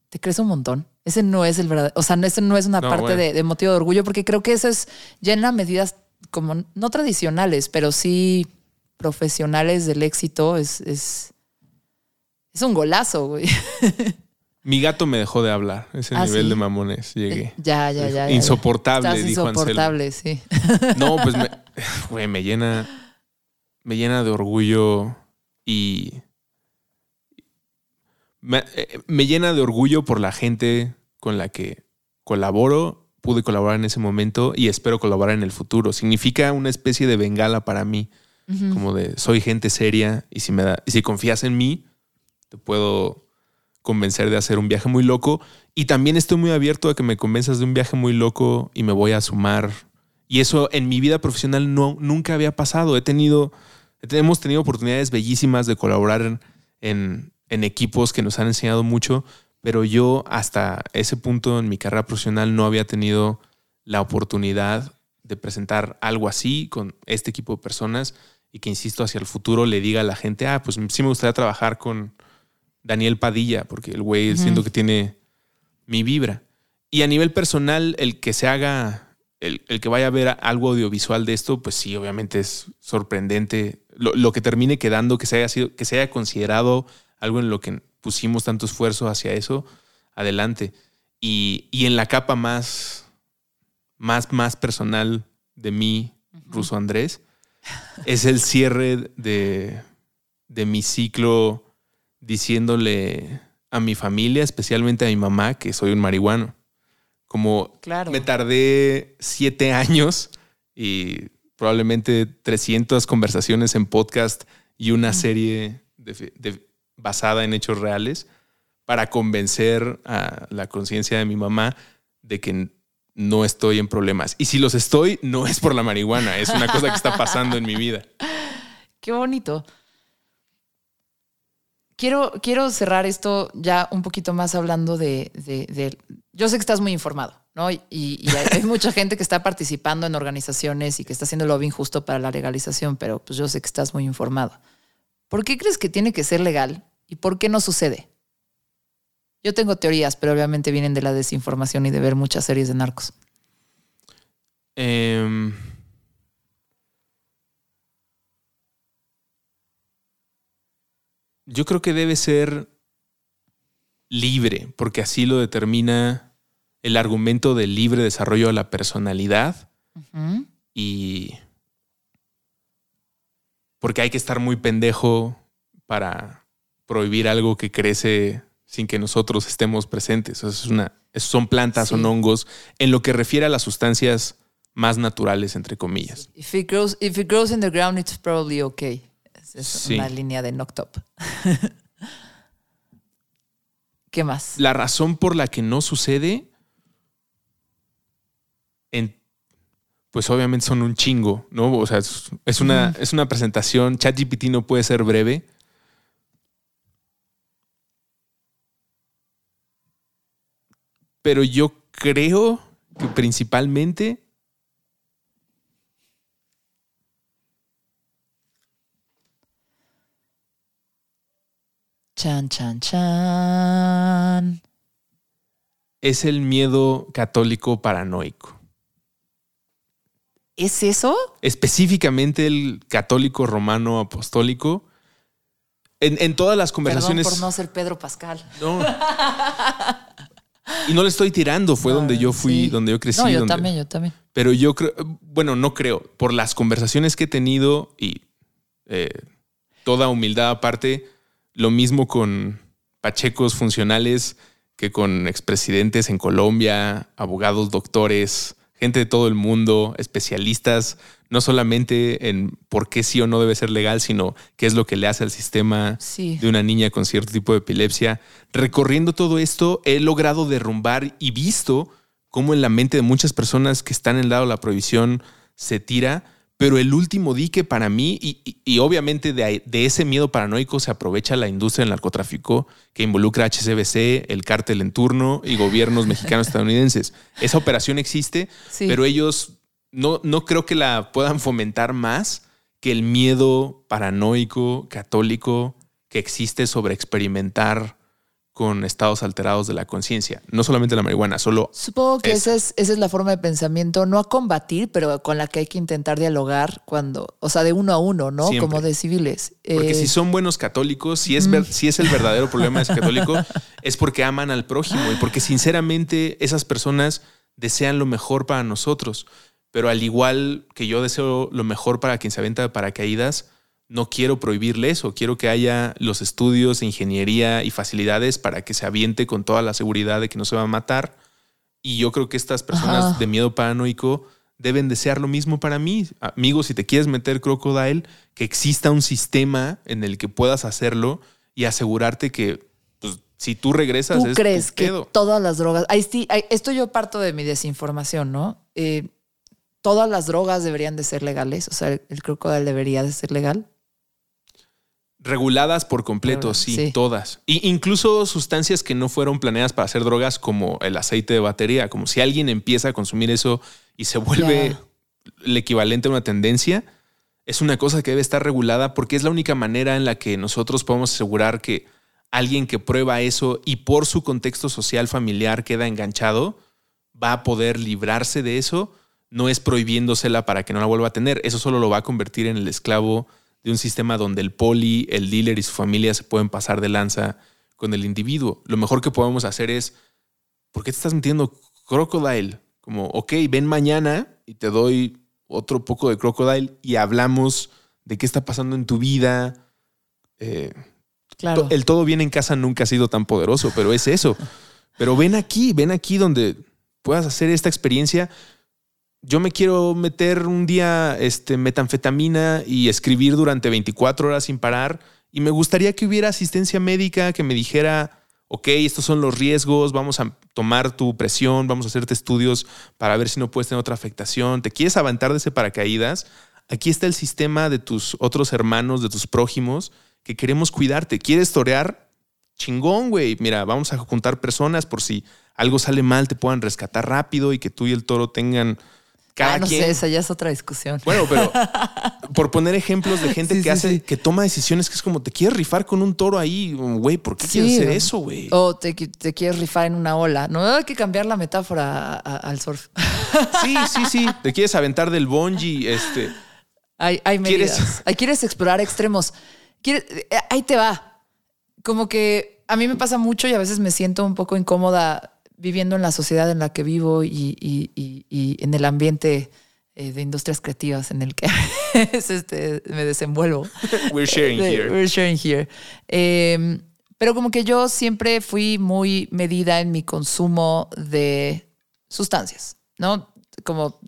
Te crees un montón. Ese no es el verdadero, o sea, ese no es una parte de, motivo de orgullo, porque creo que eso es ya en las medidas como no tradicionales, pero sí profesionales del éxito. Es, es, es un golazo, güey. Mi gato me dejó de hablar. Ese ah, nivel de mamones llegué. Eh, ya, ya, ya. Insoportable, ya, dijo Insoportable, sí. No, pues me, me llena. Me llena de orgullo y. Eh, me, llena de orgullo por la gente con la que colaboro. Pude colaborar en ese momento y espero colaborar en el futuro. Significa una especie de bengala para mí. Como de soy gente seria y si me da, y si confías en mí, te puedo convencer de hacer un viaje muy loco. Y también estoy muy abierto a que me convenzas de un viaje muy loco y me voy a sumar. Y eso en mi vida profesional no, nunca había pasado. He tenido, hemos tenido oportunidades bellísimas de colaborar en, en equipos que nos han enseñado mucho, pero yo hasta ese punto en mi carrera profesional no había tenido la oportunidad de presentar algo así con este equipo de personas y que, insisto, hacia el futuro le diga a la gente, ah, pues sí me gustaría trabajar con, Daniel Padilla, porque el güey siento que tiene mi vibra. Y a nivel personal, el que se haga, el, que vaya a ver algo audiovisual de esto, pues sí, obviamente es sorprendente. Lo, que termine quedando, que se haya sido, que se haya considerado algo en lo que pusimos tanto esfuerzo hacia eso, adelante. Y, en la capa más, más, más personal de mí, Ruso Andrés, es el cierre de, de mi ciclo diciéndole a mi familia, especialmente a mi mamá, que soy un marihuano. Como me tardé siete años y probablemente 300 conversaciones en podcast y una serie basada en hechos reales para convencer a la conciencia de mi mamá de que no estoy en problemas. Y si los estoy, no es por la marihuana, es una cosa que está pasando en mi vida. Qué bonito. Quiero, quiero cerrar esto ya un poquito más hablando de, Yo sé que estás muy informado, ¿no? Y, hay, mucha gente que está participando en organizaciones y que está haciendo lobbying justo para la legalización, pero pues yo sé que estás muy informado. ¿Por qué crees que tiene que ser legal y por qué no sucede? Yo tengo teorías, pero obviamente vienen de la desinformación y de ver muchas series de narcos. Em, yo creo que debe ser libre, porque así lo determina el argumento del libre desarrollo de la personalidad. Y porque hay que estar muy pendejo para prohibir algo que crece sin que nosotros estemos presentes. es una, son plantas, son hongos, en lo que refiere a las sustancias más naturales, entre comillas. If it grows, if it grows in the ground, it's probably okay. Es una línea de Noctop. ¿Qué más? La razón por la que no sucede, pues obviamente son un chingo, ¿no? O sea, es, una, es una presentación. ChatGPT no puede ser breve. Pero yo creo que principalmente Chan, chan, chan. Es el miedo católico paranoico. ¿Es eso? Específicamente el católico romano apostólico. En, todas las conversaciones. Perdón por no ser Pedro Pascal. No. Y no le estoy tirando, fue donde yo fui, donde yo crecí. No, yo también, yo también. Pero yo creo, bueno, no creo. Por las conversaciones que he tenido y eh, toda humildad aparte, lo mismo con pachecos funcionales que con expresidentes en Colombia, abogados, doctores, gente de todo el mundo, especialistas, no solamente en por qué sí o no debe ser legal, sino qué es lo que le hace al sistema de una niña con cierto tipo de epilepsia. Recorriendo todo esto, he logrado derrumbar y visto cómo en la mente de muchas personas que están en el lado de la prohibición se tira, pero el último dique para mí, y, obviamente de, ese miedo paranoico se aprovecha la industria del narcotráfico que involucra a HCBC, el cártel en turno y gobiernos mexicanos estadounidenses. Esa operación existe, pero ellos no, no creo que la puedan fomentar más que el miedo paranoico católico que existe sobre experimentar con estados alterados de la conciencia. No solamente la marihuana, solo... Supongo que esa, es, esa es la forma de pensamiento, no a combatir, pero con la que hay que intentar dialogar cuando, o sea, de uno a uno, ¿no? Como de civiles. Porque si eh, son buenos católicos, si es, si es el verdadero problema de ese católico, es porque aman al prójimo y porque sinceramente esas personas desean lo mejor para nosotros. Pero al igual que yo deseo lo mejor para quien se aventa de paracaídas, no quiero prohibirle eso, quiero que haya los estudios, ingeniería y facilidades para que se aviente con toda la seguridad de que no se va a matar. Y yo creo que estas personas de miedo paranoico deben desear lo mismo para mí. Amigos, si te quieres meter Crocodile, que exista un sistema en el que puedas hacerlo y asegurarte que pues, si tú regresas... ¿Tú crees que todas las drogas... Ahí sí, esto yo parto de mi desinformación, ¿no? Eh, todas las drogas deberían de ser legales, o sea, el Crocodile debería de ser legal. Reguladas por completo, sí, todas. Y incluso sustancias que no fueron planeadas para hacer drogas, como el aceite de batería. Como si alguien empieza a consumir eso y se vuelve el equivalente a una tendencia, es una cosa que debe estar regulada porque es la única manera en la que nosotros podemos asegurar que alguien que prueba eso y por su contexto social familiar queda enganchado, va a poder librarse de eso. No es prohibiéndosela para que no la vuelva a tener. Eso solo lo va a convertir en el esclavo de un sistema donde el poli, el dealer y su familia se pueden pasar de lanza con el individuo. Lo mejor que podemos hacer es, ¿por qué te estás metiendo crocodile? Como, ok, ven mañana y te doy otro poco de crocodile y hablamos de qué está pasando en tu vida. Eh, claro. El todo bien en casa nunca ha sido tan poderoso, pero es eso. Pero ven aquí, ven aquí donde puedas hacer esta experiencia yo me quiero meter un día este, metanfetamina y escribir durante 24 horas sin parar y me gustaría que hubiera asistencia médica que me dijera, ok, estos son los riesgos, vamos a tomar tu presión, vamos a hacerte estudios para ver si no puedes tener otra afectación. ¿Te quieres aventar de ese paracaídas? Aquí está el sistema de tus otros hermanos, de tus prójimos, que queremos cuidarte. ¿Quieres torear? Chingón, güey. Mira, vamos a juntar personas por si algo sale mal, te puedan rescatar rápido y que tú y el toro tengan ah, no sé, esa ya es otra discusión. Bueno, pero por poner ejemplos de gente que hace, que toma decisiones que es como te quieres rifar con un toro ahí, güey, ¿por qué quieres hacer eso, güey? O te, quieres rifar en una ola. No hay que cambiar la metáfora al surf. Sí, sí, sí. Te quieres aventar del bungee, este. Hay, hay medidas. ¿Quieres? quieres explorar extremos. ¿Quieres? Eh, ahí te va. Como que a mí me pasa mucho y a veces me siento un poco incómoda viviendo en la sociedad en la que vivo y, en el ambiente eh, de industrias creativas en el que este, me desenvuelvo. We're sharing here. We're sharing here. Em, pero como que yo siempre fui muy medida en mi consumo de sustancias, ¿no? Como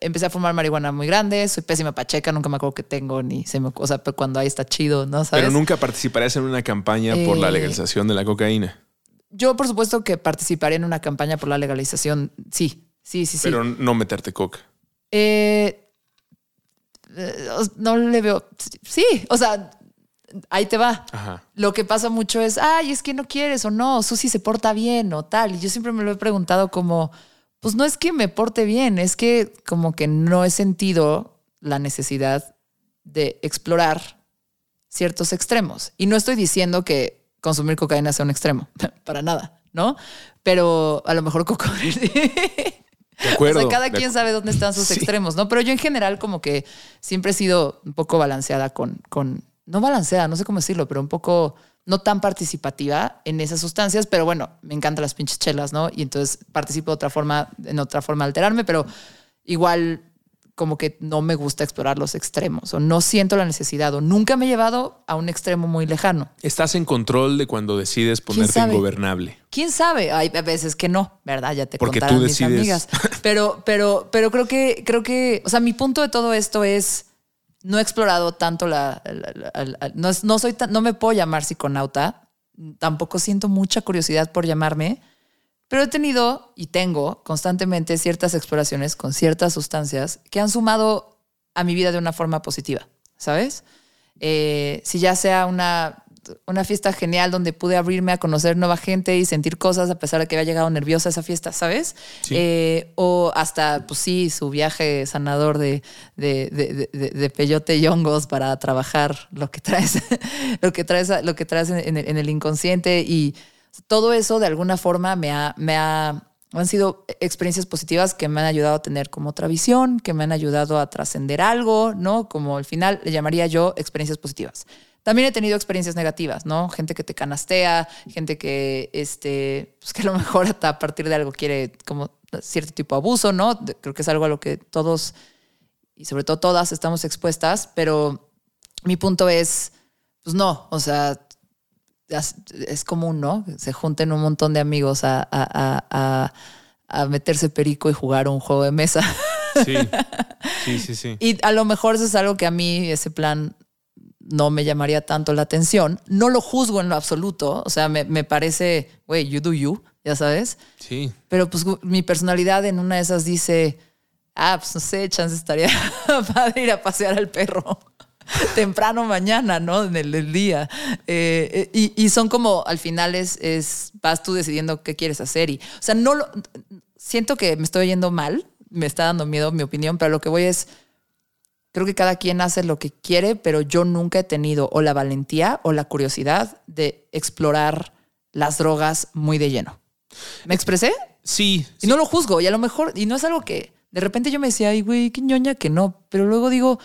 empecé a fumar marihuana muy grande, soy pésima pacheca, nunca me acuerdo que tengo, ni se me... O sea, cuando ahí está chido, ¿no? Pero nunca participarías en una campaña por la eh, legalización de la cocaína. Yo, por supuesto, que participaría en una campaña por la legalización. Sí, sí, sí, sí. Pero no meterte coca. Eh, eh, no le veo. Sí, o sea, ahí te va. Lo que pasa mucho es, ay, es que no quieres o no, Susi se porta bien o tal. Y yo siempre me lo he preguntado como, pues no es que me porte bien, es que como que no he sentido la necesidad de explorar ciertos extremos. Y no estoy diciendo que consumir cocaína sea un extremo, para nada, ¿no? Pero a lo mejor cocaína. De acuerdo. O sea, cada quien sabe dónde están sus extremos, ¿no? Pero yo en general como que siempre he sido un poco balanceada con, con, no balanceada, no sé cómo decirlo, pero un poco no tan participativa en esas sustancias, pero bueno, me encantan las pinches chelas, ¿no? Y entonces participo de otra forma, en otra forma de alterarme, pero igual como que no me gusta explorar los extremos o no siento la necesidad o nunca me he llevado a un extremo muy lejano. Estás en control de cuando decides ponerte ingobernable. ¿Quién sabe? Hay veces que no, ¿verdad? Ya te Porque contarán tú mis amigas. Pero, pero, pero creo que, creo que, o sea, mi punto de todo esto es no he explorado tanto la, no, no, soy no me puedo llamar psiconauta, tampoco siento mucha curiosidad por llamarme pero he tenido y tengo constantemente ciertas exploraciones con ciertas sustancias que han sumado a mi vida de una forma positiva, ¿sabes? Eh, si ya sea una, una fiesta genial donde pude abrirme a conocer nueva gente y sentir cosas a pesar de que había llegado nerviosa a esa fiesta, ¿sabes? Eh, o hasta, pues sí, su viaje sanador de, de, de, peyote y hongos para trabajar lo que traes, lo que traes, lo que traes en, en el inconsciente y todo eso de alguna forma me ha, me ha, han sido experiencias positivas que me han ayudado a tener como otra visión, que me han ayudado a trascender algo, ¿no? Como al final le llamaría yo experiencias positivas. También he tenido experiencias negativas, ¿no? Gente que te canastea, gente que, este, pues que a lo mejor hasta a partir de algo quiere como cierto tipo de abuso, ¿no? Creo que es algo a lo que todos, y sobre todo todas, estamos expuestas, pero mi punto es, pues no, o sea, es común, ¿no? Se junten un montón de amigos a, meterse perico y jugar un juego de mesa. Sí, sí, sí, sí. Y a lo mejor eso es algo que a mí, ese plan, no me llamaría tanto la atención. No lo juzgo en lo absoluto. O sea, me, me parece, güey, you do you, ya sabes. Sí. Pero pues mi personalidad en una de esas dice, ah, pues no sé, chance estaría padre ir a pasear al perro. temprano mañana, ¿no? En el, día. Eh, eh, y, son como, al final es, es, vas tú decidiendo qué quieres hacer. Y, o sea, no lo, siento que me estoy yendo mal, me está dando miedo mi opinión, pero lo que voy es, creo que cada quien hace lo que quiere, pero yo nunca he tenido o la valentía o la curiosidad de explorar las drogas muy de lleno. ¿Me expresé? Sí. Y no lo juzgo, y a lo mejor, y no es algo que de repente yo me decía, ay, güey, qué ñoña que no, pero luego digo,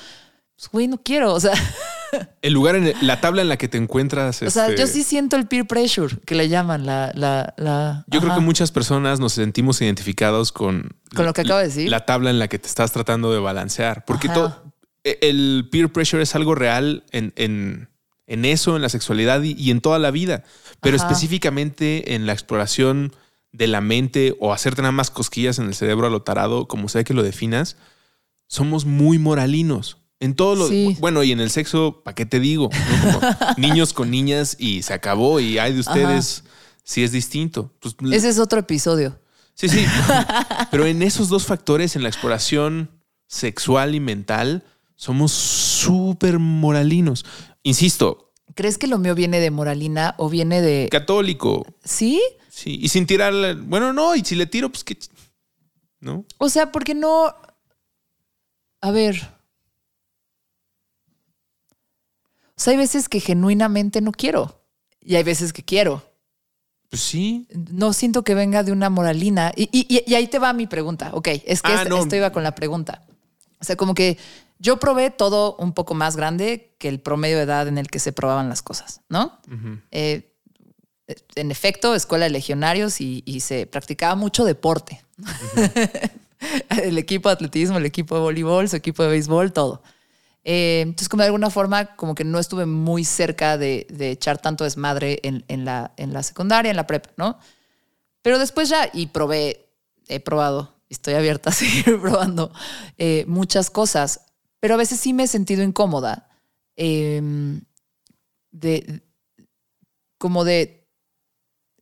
pues, güey, no quiero, o sea. El lugar, en la tabla en la que te encuentras. O sea, yo este, sí siento el peer pressure que le llaman la. la, la yo creo que muchas personas nos sentimos identificados con. Con lo que acabo de decir. La tabla en la que te estás tratando de balancear. Porque todo. E, el peer pressure es algo real en, en, en eso, en la sexualidad y, en toda la vida. Pero específicamente en la exploración de la mente o hacerte nada más cosquillas en el cerebro a lo tarado, como sea que lo definas, somos muy moralinos. En todo lo. Bueno, y en el sexo, ¿para qué te digo? niños con niñas y se acabó y hay de ustedes sí es distinto. Pues, Ese es otro episodio. Sí, sí. Pero en esos dos factores, en la exploración sexual y mental, somos súper moralinos. Insisto. ¿Crees que lo mío viene de moralina o viene de... Católico. ¿Sí? Sí. Y sin tirarle... Bueno, no. Y si le tiro, pues que... ¿No? O sea, porque no... A ver. O sea, hay veces que genuinamente no quiero. Y hay veces que quiero. Pues sí. No siento que venga de una moralina. Y, ahí te va mi pregunta. Ok, es que ah, esto iba con la pregunta. O sea, como que yo probé todo un poco más grande que el promedio de edad en el que se probaban las cosas, ¿no? Eh, en efecto, escuela de legionarios y, se practicaba mucho deporte. el equipo de atletismo, el equipo de voleibol, su equipo de béisbol, todo. Eh, entonces, como de alguna forma, como que no estuve muy cerca de, echar tanto desmadre en, la, en la secundaria, en la prepa, ¿no? Pero después ya, y probé, he probado, estoy abierta a seguir probando eh, muchas cosas, pero a veces sí me he sentido incómoda. Em, de, como de,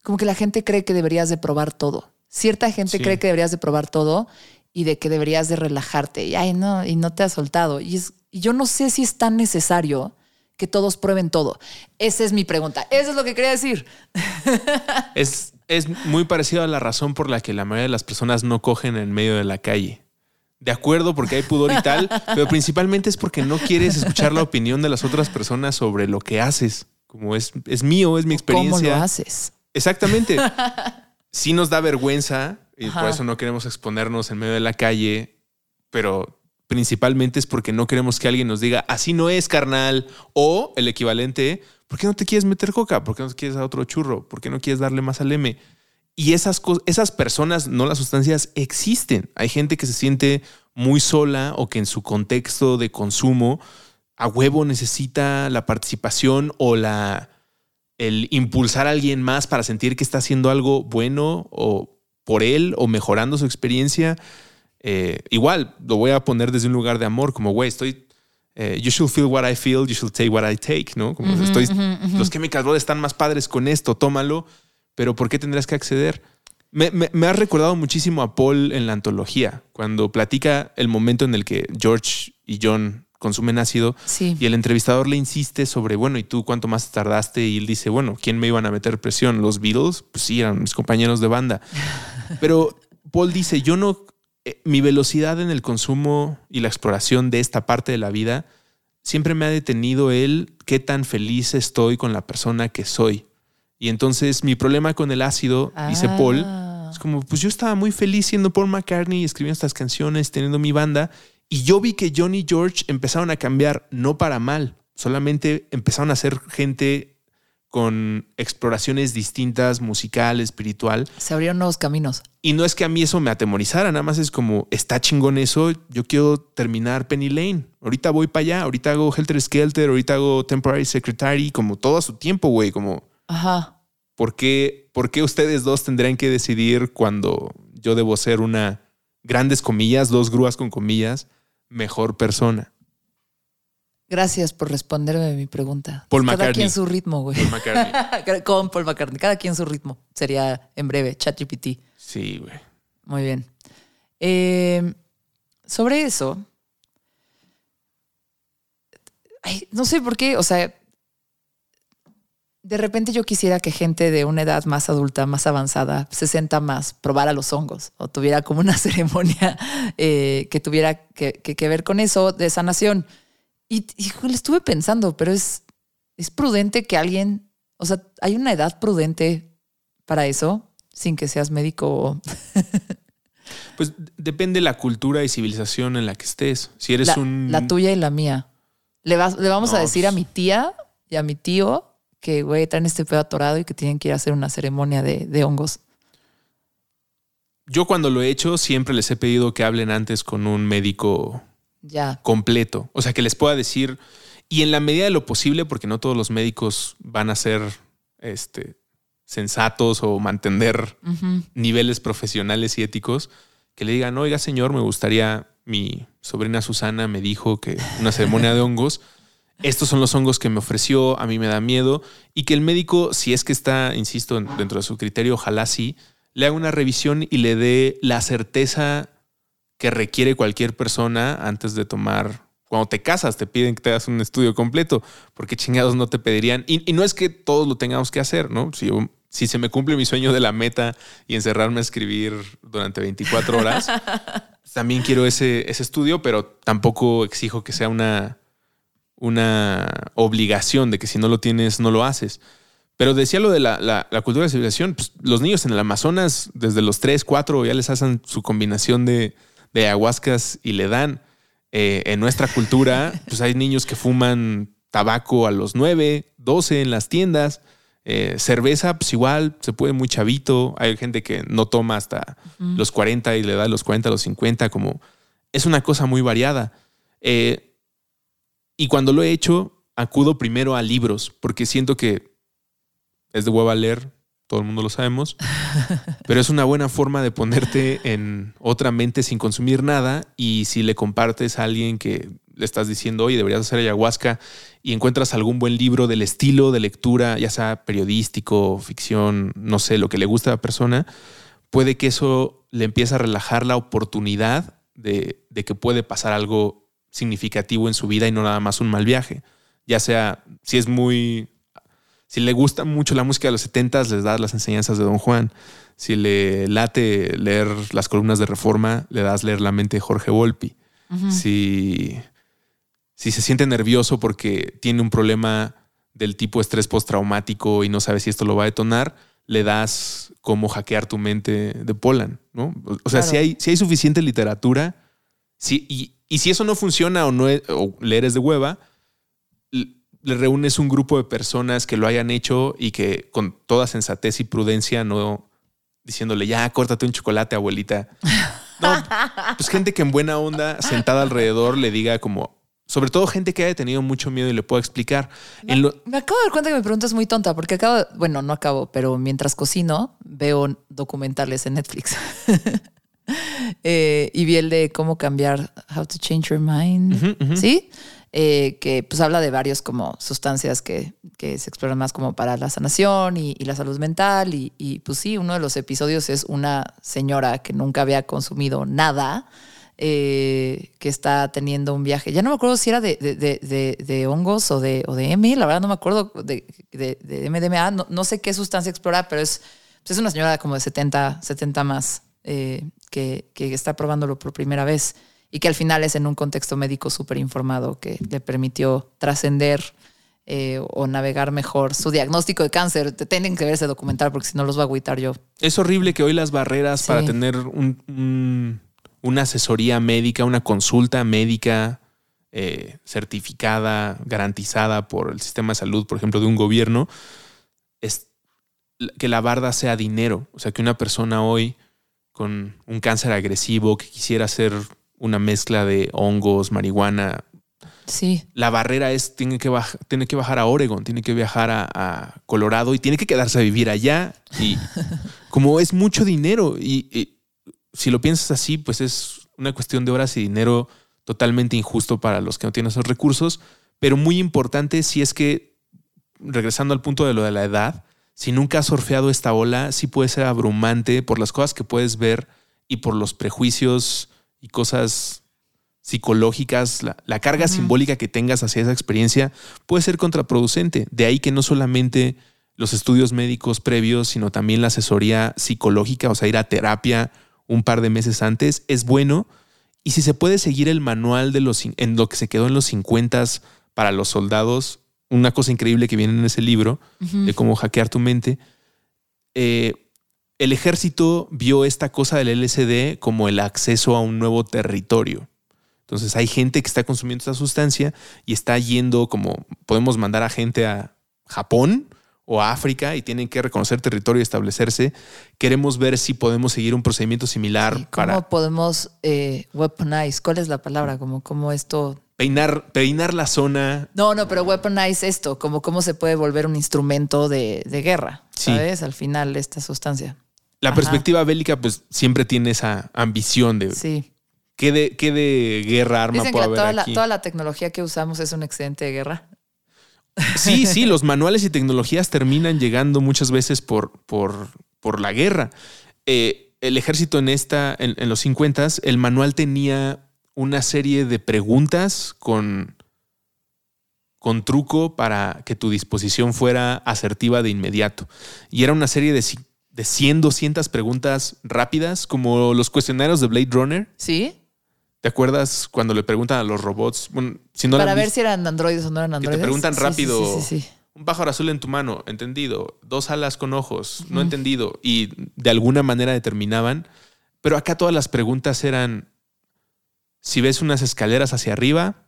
como que la gente cree que deberías de probar todo. Cierta gente cree que deberías de probar todo y de que deberías de relajarte. Y, ay, no, y no te has soltado. Y es, y yo no sé si es tan necesario que todos prueben todo. Esa es mi pregunta. Eso es lo que quería decir. Es, es muy parecido a la razón por la que la mayoría de las personas no cogen en medio de la calle. De acuerdo, porque hay pudor y tal, pero principalmente es porque no quieres escuchar la opinión de las otras personas sobre lo que haces. Como es, es mío, es mi experiencia. ¿Cómo lo haces? Exactamente. Sí nos da vergüenza y por eso no queremos exponernos en medio de la calle, pero principalmente es porque no queremos que alguien nos diga, así no es, carnal. O el equivalente, ¿por qué no te quieres meter coca? ¿Por qué no te quieres dar otro churro? ¿Por qué no quieres darle más al M? Y esas, esas personas, no las sustancias, existen. Hay gente que se siente muy sola o que en su contexto de consumo a huevo necesita la participación o la el impulsar a alguien más para sentir que está haciendo algo bueno o por él o mejorando su experiencia. Eh, igual lo voy a poner desde un lugar de amor, como, güey, estoy, eh, you should feel what I feel, you should take what I take, ¿no? Como estoy, los Chemical Brothers están más padres con esto, tómalo, pero ¿por qué tendrás que acceder? Me, me, ha recordado muchísimo a Paul en la antología, cuando platica el momento en el que George y John consumen ácido y el entrevistador le insiste sobre, bueno, ¿y tú cuánto más tardaste? Y él dice, bueno, ¿quién me iban a meter presión? ¿Los Beatles? Pues sí, eran mis compañeros de banda. Pero Paul dice, yo no eh, mi velocidad en el consumo y la exploración de esta parte de la vida siempre me ha detenido el qué tan feliz estoy con la persona que soy. Y entonces mi problema con el ácido, dice Paul, ah. es como, pues yo estaba muy feliz siendo Paul McCartney, escribiendo estas canciones, teniendo mi banda, y yo vi que Johnny y George empezaron a cambiar, no para mal, solamente empezaron a ser gente con exploraciones distintas, musical, espiritual. Se abrieron nuevos caminos. Y no es que a mí eso me atemorizara, nada más es como, está chingón eso, yo quiero terminar Penny Lane. Ahorita voy para allá, ahorita hago Helter Skelter, ahorita hago Temporary Secretary, como todo a su tiempo, güey, como... Ajá. ¿por qué, ¿Por qué ustedes dos tendrían que decidir cuando yo debo ser una, grandes comillas, dos grúas con comillas, mejor persona? Gracias por responderme mi pregunta. Paul Cada quien su ritmo, güey. Paul McCartney. Con Paul McCartney. Cada quien su ritmo. Sería en breve, ChatGPT. Sí, güey. Muy bien. Eh, sobre eso, no sé por qué, o sea, de repente yo quisiera que gente de una edad más adulta, más avanzada, 60 más, probara los hongos o tuviera como una ceremonia eh, que tuviera que, que ver con eso de sanación. Y, le estuve pensando, pero es, es prudente que alguien, o sea, hay una edad prudente para eso, sin que seas médico. pues depende la cultura y civilización en la que estés. Si eres la, un. La tuya y la mía. Le, le vamos a decir a pues mi tía y a mi tío que, güey, traen este pedo atorado y que tienen que ir a hacer una ceremonia de, de hongos. Yo cuando lo he hecho siempre les he pedido que hablen antes con un médico ya. completo. O sea, que les pueda decir, y en la medida de lo posible, porque no todos los médicos van a ser este, sensatos o mantener niveles profesionales y éticos, que le digan, oiga señor, me gustaría, mi sobrina Susana me dijo que una ceremonia de hongos, estos son los hongos que me ofreció, a mí me da miedo, y que el médico, si es que está, insisto, dentro de su criterio, ojalá sí, le haga una revisión y le dé la certeza que requiere cualquier persona antes de tomar. Cuando te casas, te piden que te hagas un estudio completo, porque chingados no te pedirían. Y, no es que todos lo tengamos que hacer, ¿no? Si, si se me cumple mi sueño de la meta y encerrarme a escribir durante 24 horas, también quiero ese, ese estudio, pero tampoco exijo que sea una, una obligación de que si no lo tienes, no lo haces. Pero decía lo de la, cultura de civilización, pues, los niños en el Amazonas, desde los 3, 4, ya les hacen su combinación de, de ayahuascas y le dan. Eh, en nuestra cultura, pues hay niños que fuman tabaco a los 9, 12 en las tiendas. Eh, cerveza, pues igual, se puede muy chavito. Hay gente que no toma hasta los 40 y le da los 40, los 50, como es una cosa muy variada. Eh, y cuando lo he hecho, acudo primero a libros, porque siento que es de hueva leer, todo el mundo lo sabemos, pero es una buena forma de ponerte en otra mente sin consumir nada y si le compartes a alguien que le estás diciendo, oye, deberías hacer ayahuasca y encuentras algún buen libro del estilo de lectura, ya sea periodístico, ficción, no sé, lo que le gusta a la persona, puede que eso le empiece a relajar la oportunidad de, de que puede pasar algo significativo en su vida y no nada más un mal viaje. Ya sea, si es muy si le gusta mucho la música de los 70 les das las enseñanzas de Don Juan. Si le late leer las columnas de Reforma, le das leer la mente de Jorge Volpi. si, si se siente nervioso porque tiene un problema del tipo estrés postraumático y no sabe si esto lo va a detonar, le das cómo hackear tu mente de Polan, ¿no? O sea, si, hay, si hay suficiente literatura, si, y, y, si eso no funciona o, no o leer es de hueva, le reúnes un grupo de personas que lo hayan hecho y que con toda sensatez y prudencia, no diciéndole, ya, córtate un chocolate, abuelita. No, pues gente que en buena onda, sentada alrededor, le diga como, sobre todo gente que haya tenido mucho miedo y le pueda explicar. Me, me acabo de dar cuenta que mi pregunta es muy tonta, porque acabo, bueno, no acabo, pero mientras cocino, veo documentales en Netflix. Eh, y vi el de cómo cambiar, How to Change Your Mind. ¿Sí? Eh, que pues habla de varios como sustancias que, que, se exploran más como para la sanación y, la salud mental. Y, y, pues sí, uno de los episodios es una señora que nunca había consumido nada, eh, que está teniendo un viaje. Ya no me acuerdo si era de, de, de, hongos o de, o de M, la verdad no me acuerdo de, MDMA, no, no, sé qué sustancia explorar, pero es, pues es una señora como de 70, 70 más eh, que, que está probándolo por primera vez y que al final es en un contexto médico súper informado que le permitió trascender eh, o navegar mejor su diagnóstico de cáncer. Te tienen que ver ese documental porque si no los va a agüitar yo. Es horrible que hoy las barreras para tener una asesoría médica, una consulta médica eh, certificada, garantizada por el sistema de salud, por ejemplo, de un gobierno, es que la barda sea dinero. O sea, que una persona hoy con un cáncer agresivo que quisiera ser una mezcla de hongos, marihuana. Sí. La barrera es, tiene que, tiene que bajar a Oregon, tiene que viajar a, Colorado y tiene que quedarse a vivir allá. Y como es mucho dinero y, si lo piensas así, pues es una cuestión de horas y dinero totalmente injusto para los que no tienen esos recursos, pero muy importante si es que, regresando al punto de lo de la edad, si nunca has surfeado esta ola, sí puede ser abrumante por las cosas que puedes ver y por los prejuicios y cosas psicológicas, la, carga simbólica que tengas hacia esa experiencia puede ser contraproducente. De ahí que no solamente los estudios médicos previos, sino también la asesoría psicológica, o sea, ir a terapia un par de meses antes, es bueno. Y si se puede seguir el manual de los, en lo que se quedó en los 50 para los soldados, una cosa increíble que viene en ese libro de cómo hackear tu mente, eh, el ejército vio esta cosa del LSD como el acceso a un nuevo territorio. Entonces hay gente que está consumiendo esta sustancia y está yendo como podemos mandar a gente a Japón o a África y tienen que reconocer territorio y establecerse. Queremos ver si podemos seguir un procedimiento similar ¿Cómo para... podemos eh, weaponize? ¿Cuál es la palabra? Como, como esto... Peinar, peinar la zona. No, no, pero weaponize esto, como cómo se puede volver un instrumento de, guerra, ¿sabes? Al final, esta sustancia. La perspectiva bélica, pues siempre tiene esa ambición de ¿qué de, qué de guerra arma Dicen que puede la- haber toda, la, aquí? toda la tecnología que usamos es un excedente de guerra. Sí, sí, los manuales y tecnologías terminan llegando muchas veces por, por, por la guerra. Eh, el ejército en esta, en, en los 50 el manual tenía una serie de preguntas con, con truco para que tu disposición fuera asertiva de inmediato. Y era una serie de, de 100, 200 preguntas rápidas, como los cuestionarios de Blade Runner. ¿Sí? ¿Te acuerdas cuando le preguntan a los robots? Bueno, si no Para ver visto- si eran androides o no eran te androides. preguntan Sí, sí, rápido. Sí, sí, sí. Un pájaro azul en tu mano, entendido. Dos alas con ojos, no entendido. Y de alguna manera determinaban. Pero acá todas las preguntas eran: si ves unas escaleras hacia arriba,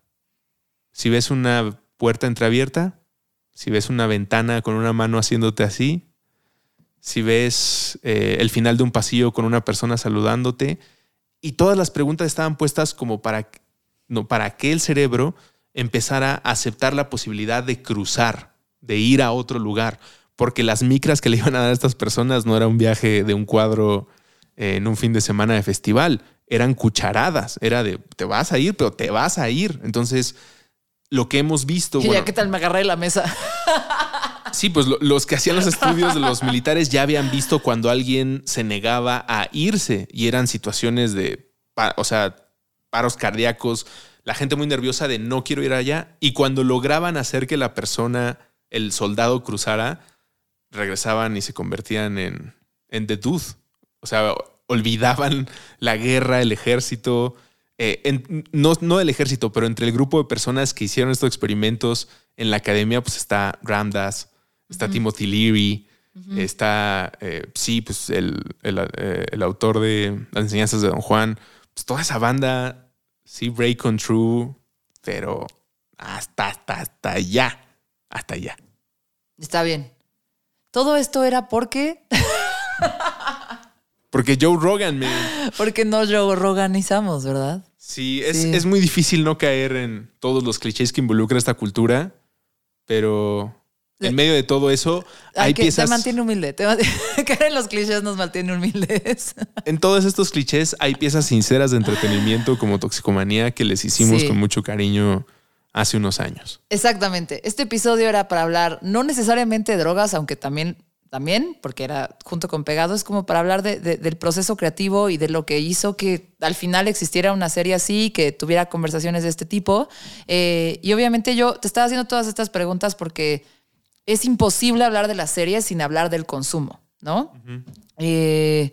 si ves una puerta entreabierta, si ves una ventana con una mano haciéndote así, si ves eh, el final de un pasillo con una persona saludándote. Y todas las preguntas estaban puestas como para, no, para que el cerebro empezara a aceptar la posibilidad de cruzar, de ir a otro lugar, porque las micras que le iban a dar a estas personas no era un viaje de un cuadro eh, en un fin de semana de festival, eran cucharadas, era de te vas a ir, pero te vas a ir. Entonces, lo que hemos visto, Y bueno, ya, ¿qué tal me agarré la mesa? sí, pues lo- los que hacían los estudios de los militares ya habían visto cuando alguien se negaba a irse y eran situaciones de, o sea, paros cardíacos, la gente muy nerviosa de no quiero ir allá y cuando lograban hacer que la persona, el soldado cruzara, regresaban y se convertían en, en The Dude. O sea, olvidaban la guerra, el ejército. eh, no, no el ejército, pero entre el grupo de personas que hicieron estos experimentos en la academia, pues está Ramdas, está Timothy Leary, está, eh, sí, pues el, el, eh, el autor de las enseñanzas de Don Juan. Pues toda esa banda, sí, Break on True, pero hasta, hasta, hasta allá, hasta allá. Está bien. Todo esto era porque, Porque Joe Rogan, man. porque no lo organizamos, ¿verdad? Sí, es, Sí. es muy difícil no caer en todos los clichés que involucra esta cultura, pero en medio de todo eso Ay, hay que piezas. te mantiene humilde. Te mantiene- Caer en los clichés nos mantiene humildes. En todos estos clichés hay piezas sinceras de entretenimiento como Toxicomanía que les hicimos Sí. con mucho cariño hace unos años. Exactamente. Este episodio era para hablar no necesariamente de drogas, aunque también, también, porque era junto con Pegado, es como para hablar de- de- del proceso creativo y de lo que hizo que al final existiera una serie así, que tuviera conversaciones de este tipo. Eh, y obviamente yo te estaba haciendo todas estas preguntas porque es imposible hablar de la serie sin hablar del consumo, ¿no? Eh,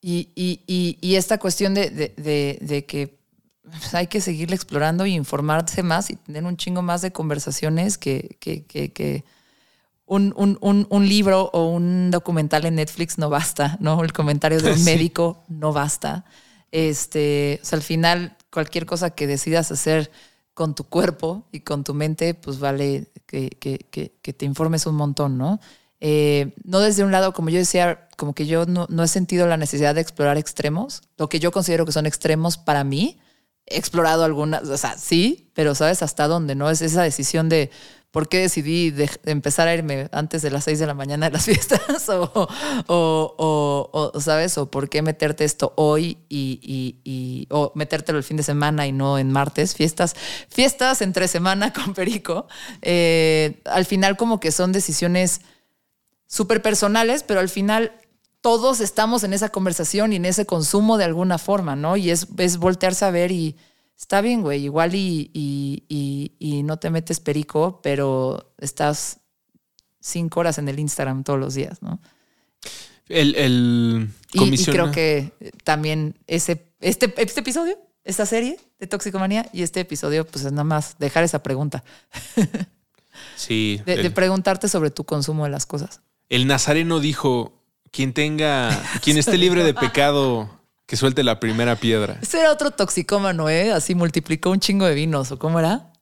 y, y- y- y esta cuestión de, de- de- de que pues, hay que seguirle explorando y informarse más y tener un chingo más de conversaciones que, que, que- que un, un- un- un libro o un documental en Netflix no basta, ¿no? El comentario de un Sí. médico no basta. Este, o sea, al final, cualquier cosa que decidas hacer con tu cuerpo y con tu mente, pues vale que, que- que- te informes un montón, ¿no? Eh, no desde un lado, como yo decía, como que yo no, no he sentido la necesidad de explorar extremos, lo que yo considero que son extremos para mí. He explorado algunas, o sea, sí, pero sabes hasta dónde, ¿no? Es esa decisión de por qué decidí de, de empezar a irme antes de las seis de la mañana de las fiestas, o, ¿sabes? O por qué meterte esto hoy y- o metértelo el fin de semana y no en martes, fiestas, fiestas entre semana con Perico. Eh, al final, como que son decisiones súper personales, pero al final todos estamos en esa conversación y en ese consumo de alguna forma, ¿no? Y es, es voltearse a ver y está bien, güey, igual y, y- y- y no te metes perico, pero estás cinco horas en el Instagram todos los días, ¿no? El, el Y, creo que también ese, este, este episodio, esta serie de Toxicomanía y este episodio, pues es nada más dejar esa pregunta, Sí, de, de preguntarte sobre tu consumo de las cosas. el nazareno dijo: quien tenga, quien esté libre de pecado, que suelte la primera piedra. Ese era otro toxicómano, ¿eh? Así multiplicó un chingo de vinos, ¿o cómo era?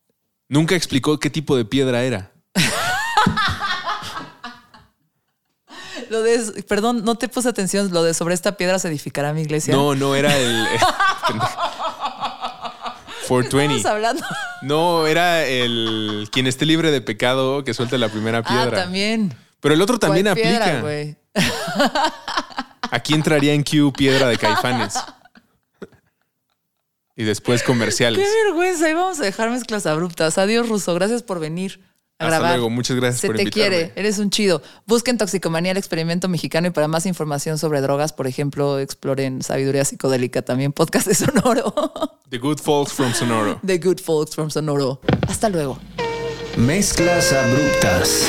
Nunca explicó qué tipo de piedra era. Lo de, perdón, no te puse atención. Lo de sobre esta piedra se edificará mi iglesia. No, no era el. 420. Estamos hablando. No, era el quien esté libre de pecado que suelte la primera Ah, piedra. también. Pero el otro también ¿Cuál piedra, aplica. güey? Aquí entraría en Q piedra de caifanes. Y después comerciales. Qué vergüenza. Ahí vamos a dejar mezclas abruptas. Adiós, Ruso. Gracias por venir. A Hasta grabar. luego. Muchas gracias Se por te invitarme. quiere, eres un chido. Busquen Toxicomanía, el experimento mexicano y para más información sobre drogas, por ejemplo, exploren Sabiduría Psicodélica, también podcast de Sonoro. The Good Folks from Sonoro. The Good Folks from Sonoro. Hasta luego. Mezclas abruptas.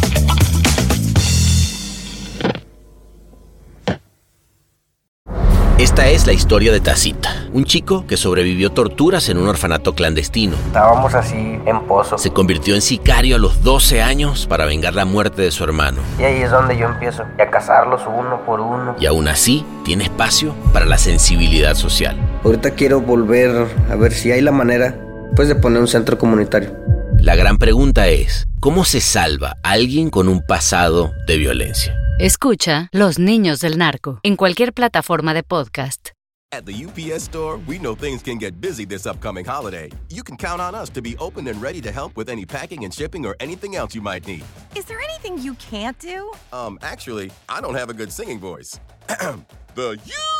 Esta es la historia de Tacita, un chico que sobrevivió torturas en un orfanato clandestino. Estábamos así en pozo. Se convirtió en sicario a los 12 años para vengar la muerte de su hermano. Y ahí es donde yo empiezo a cazarlos uno por uno. Y aún así, tiene espacio para la sensibilidad social. Ahorita quiero volver a ver si hay la manera, pues, de poner un centro comunitario. La gran pregunta es, ¿cómo se salva alguien con un pasado de violencia? Escucha Los Niños del Narco en cualquier plataforma de podcast. At the UPS store, we know things can get busy this upcoming holiday. You can count on us to be open and ready to help with any packing and shipping or anything else you might need. Is there anything you can't do? Um, actually, I don't have a good singing voice. the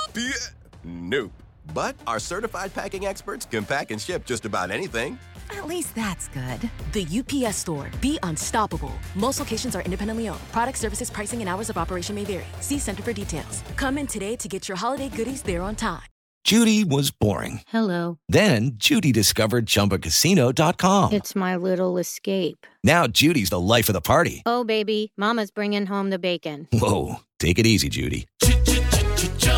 UPS. Nope. But our certified packing experts can pack and ship just about anything. At least that's good. The UPS store. Be unstoppable. Most locations are independently owned. Product services, pricing, and hours of operation may vary. See Center for details. Come in today to get your holiday goodies there on time. Judy was boring. Hello. Then Judy discovered ChumbaCasino.com. It's my little escape. Now Judy's the life of the party. Oh, baby, Mama's bringing home the bacon. Whoa, take it easy, Judy.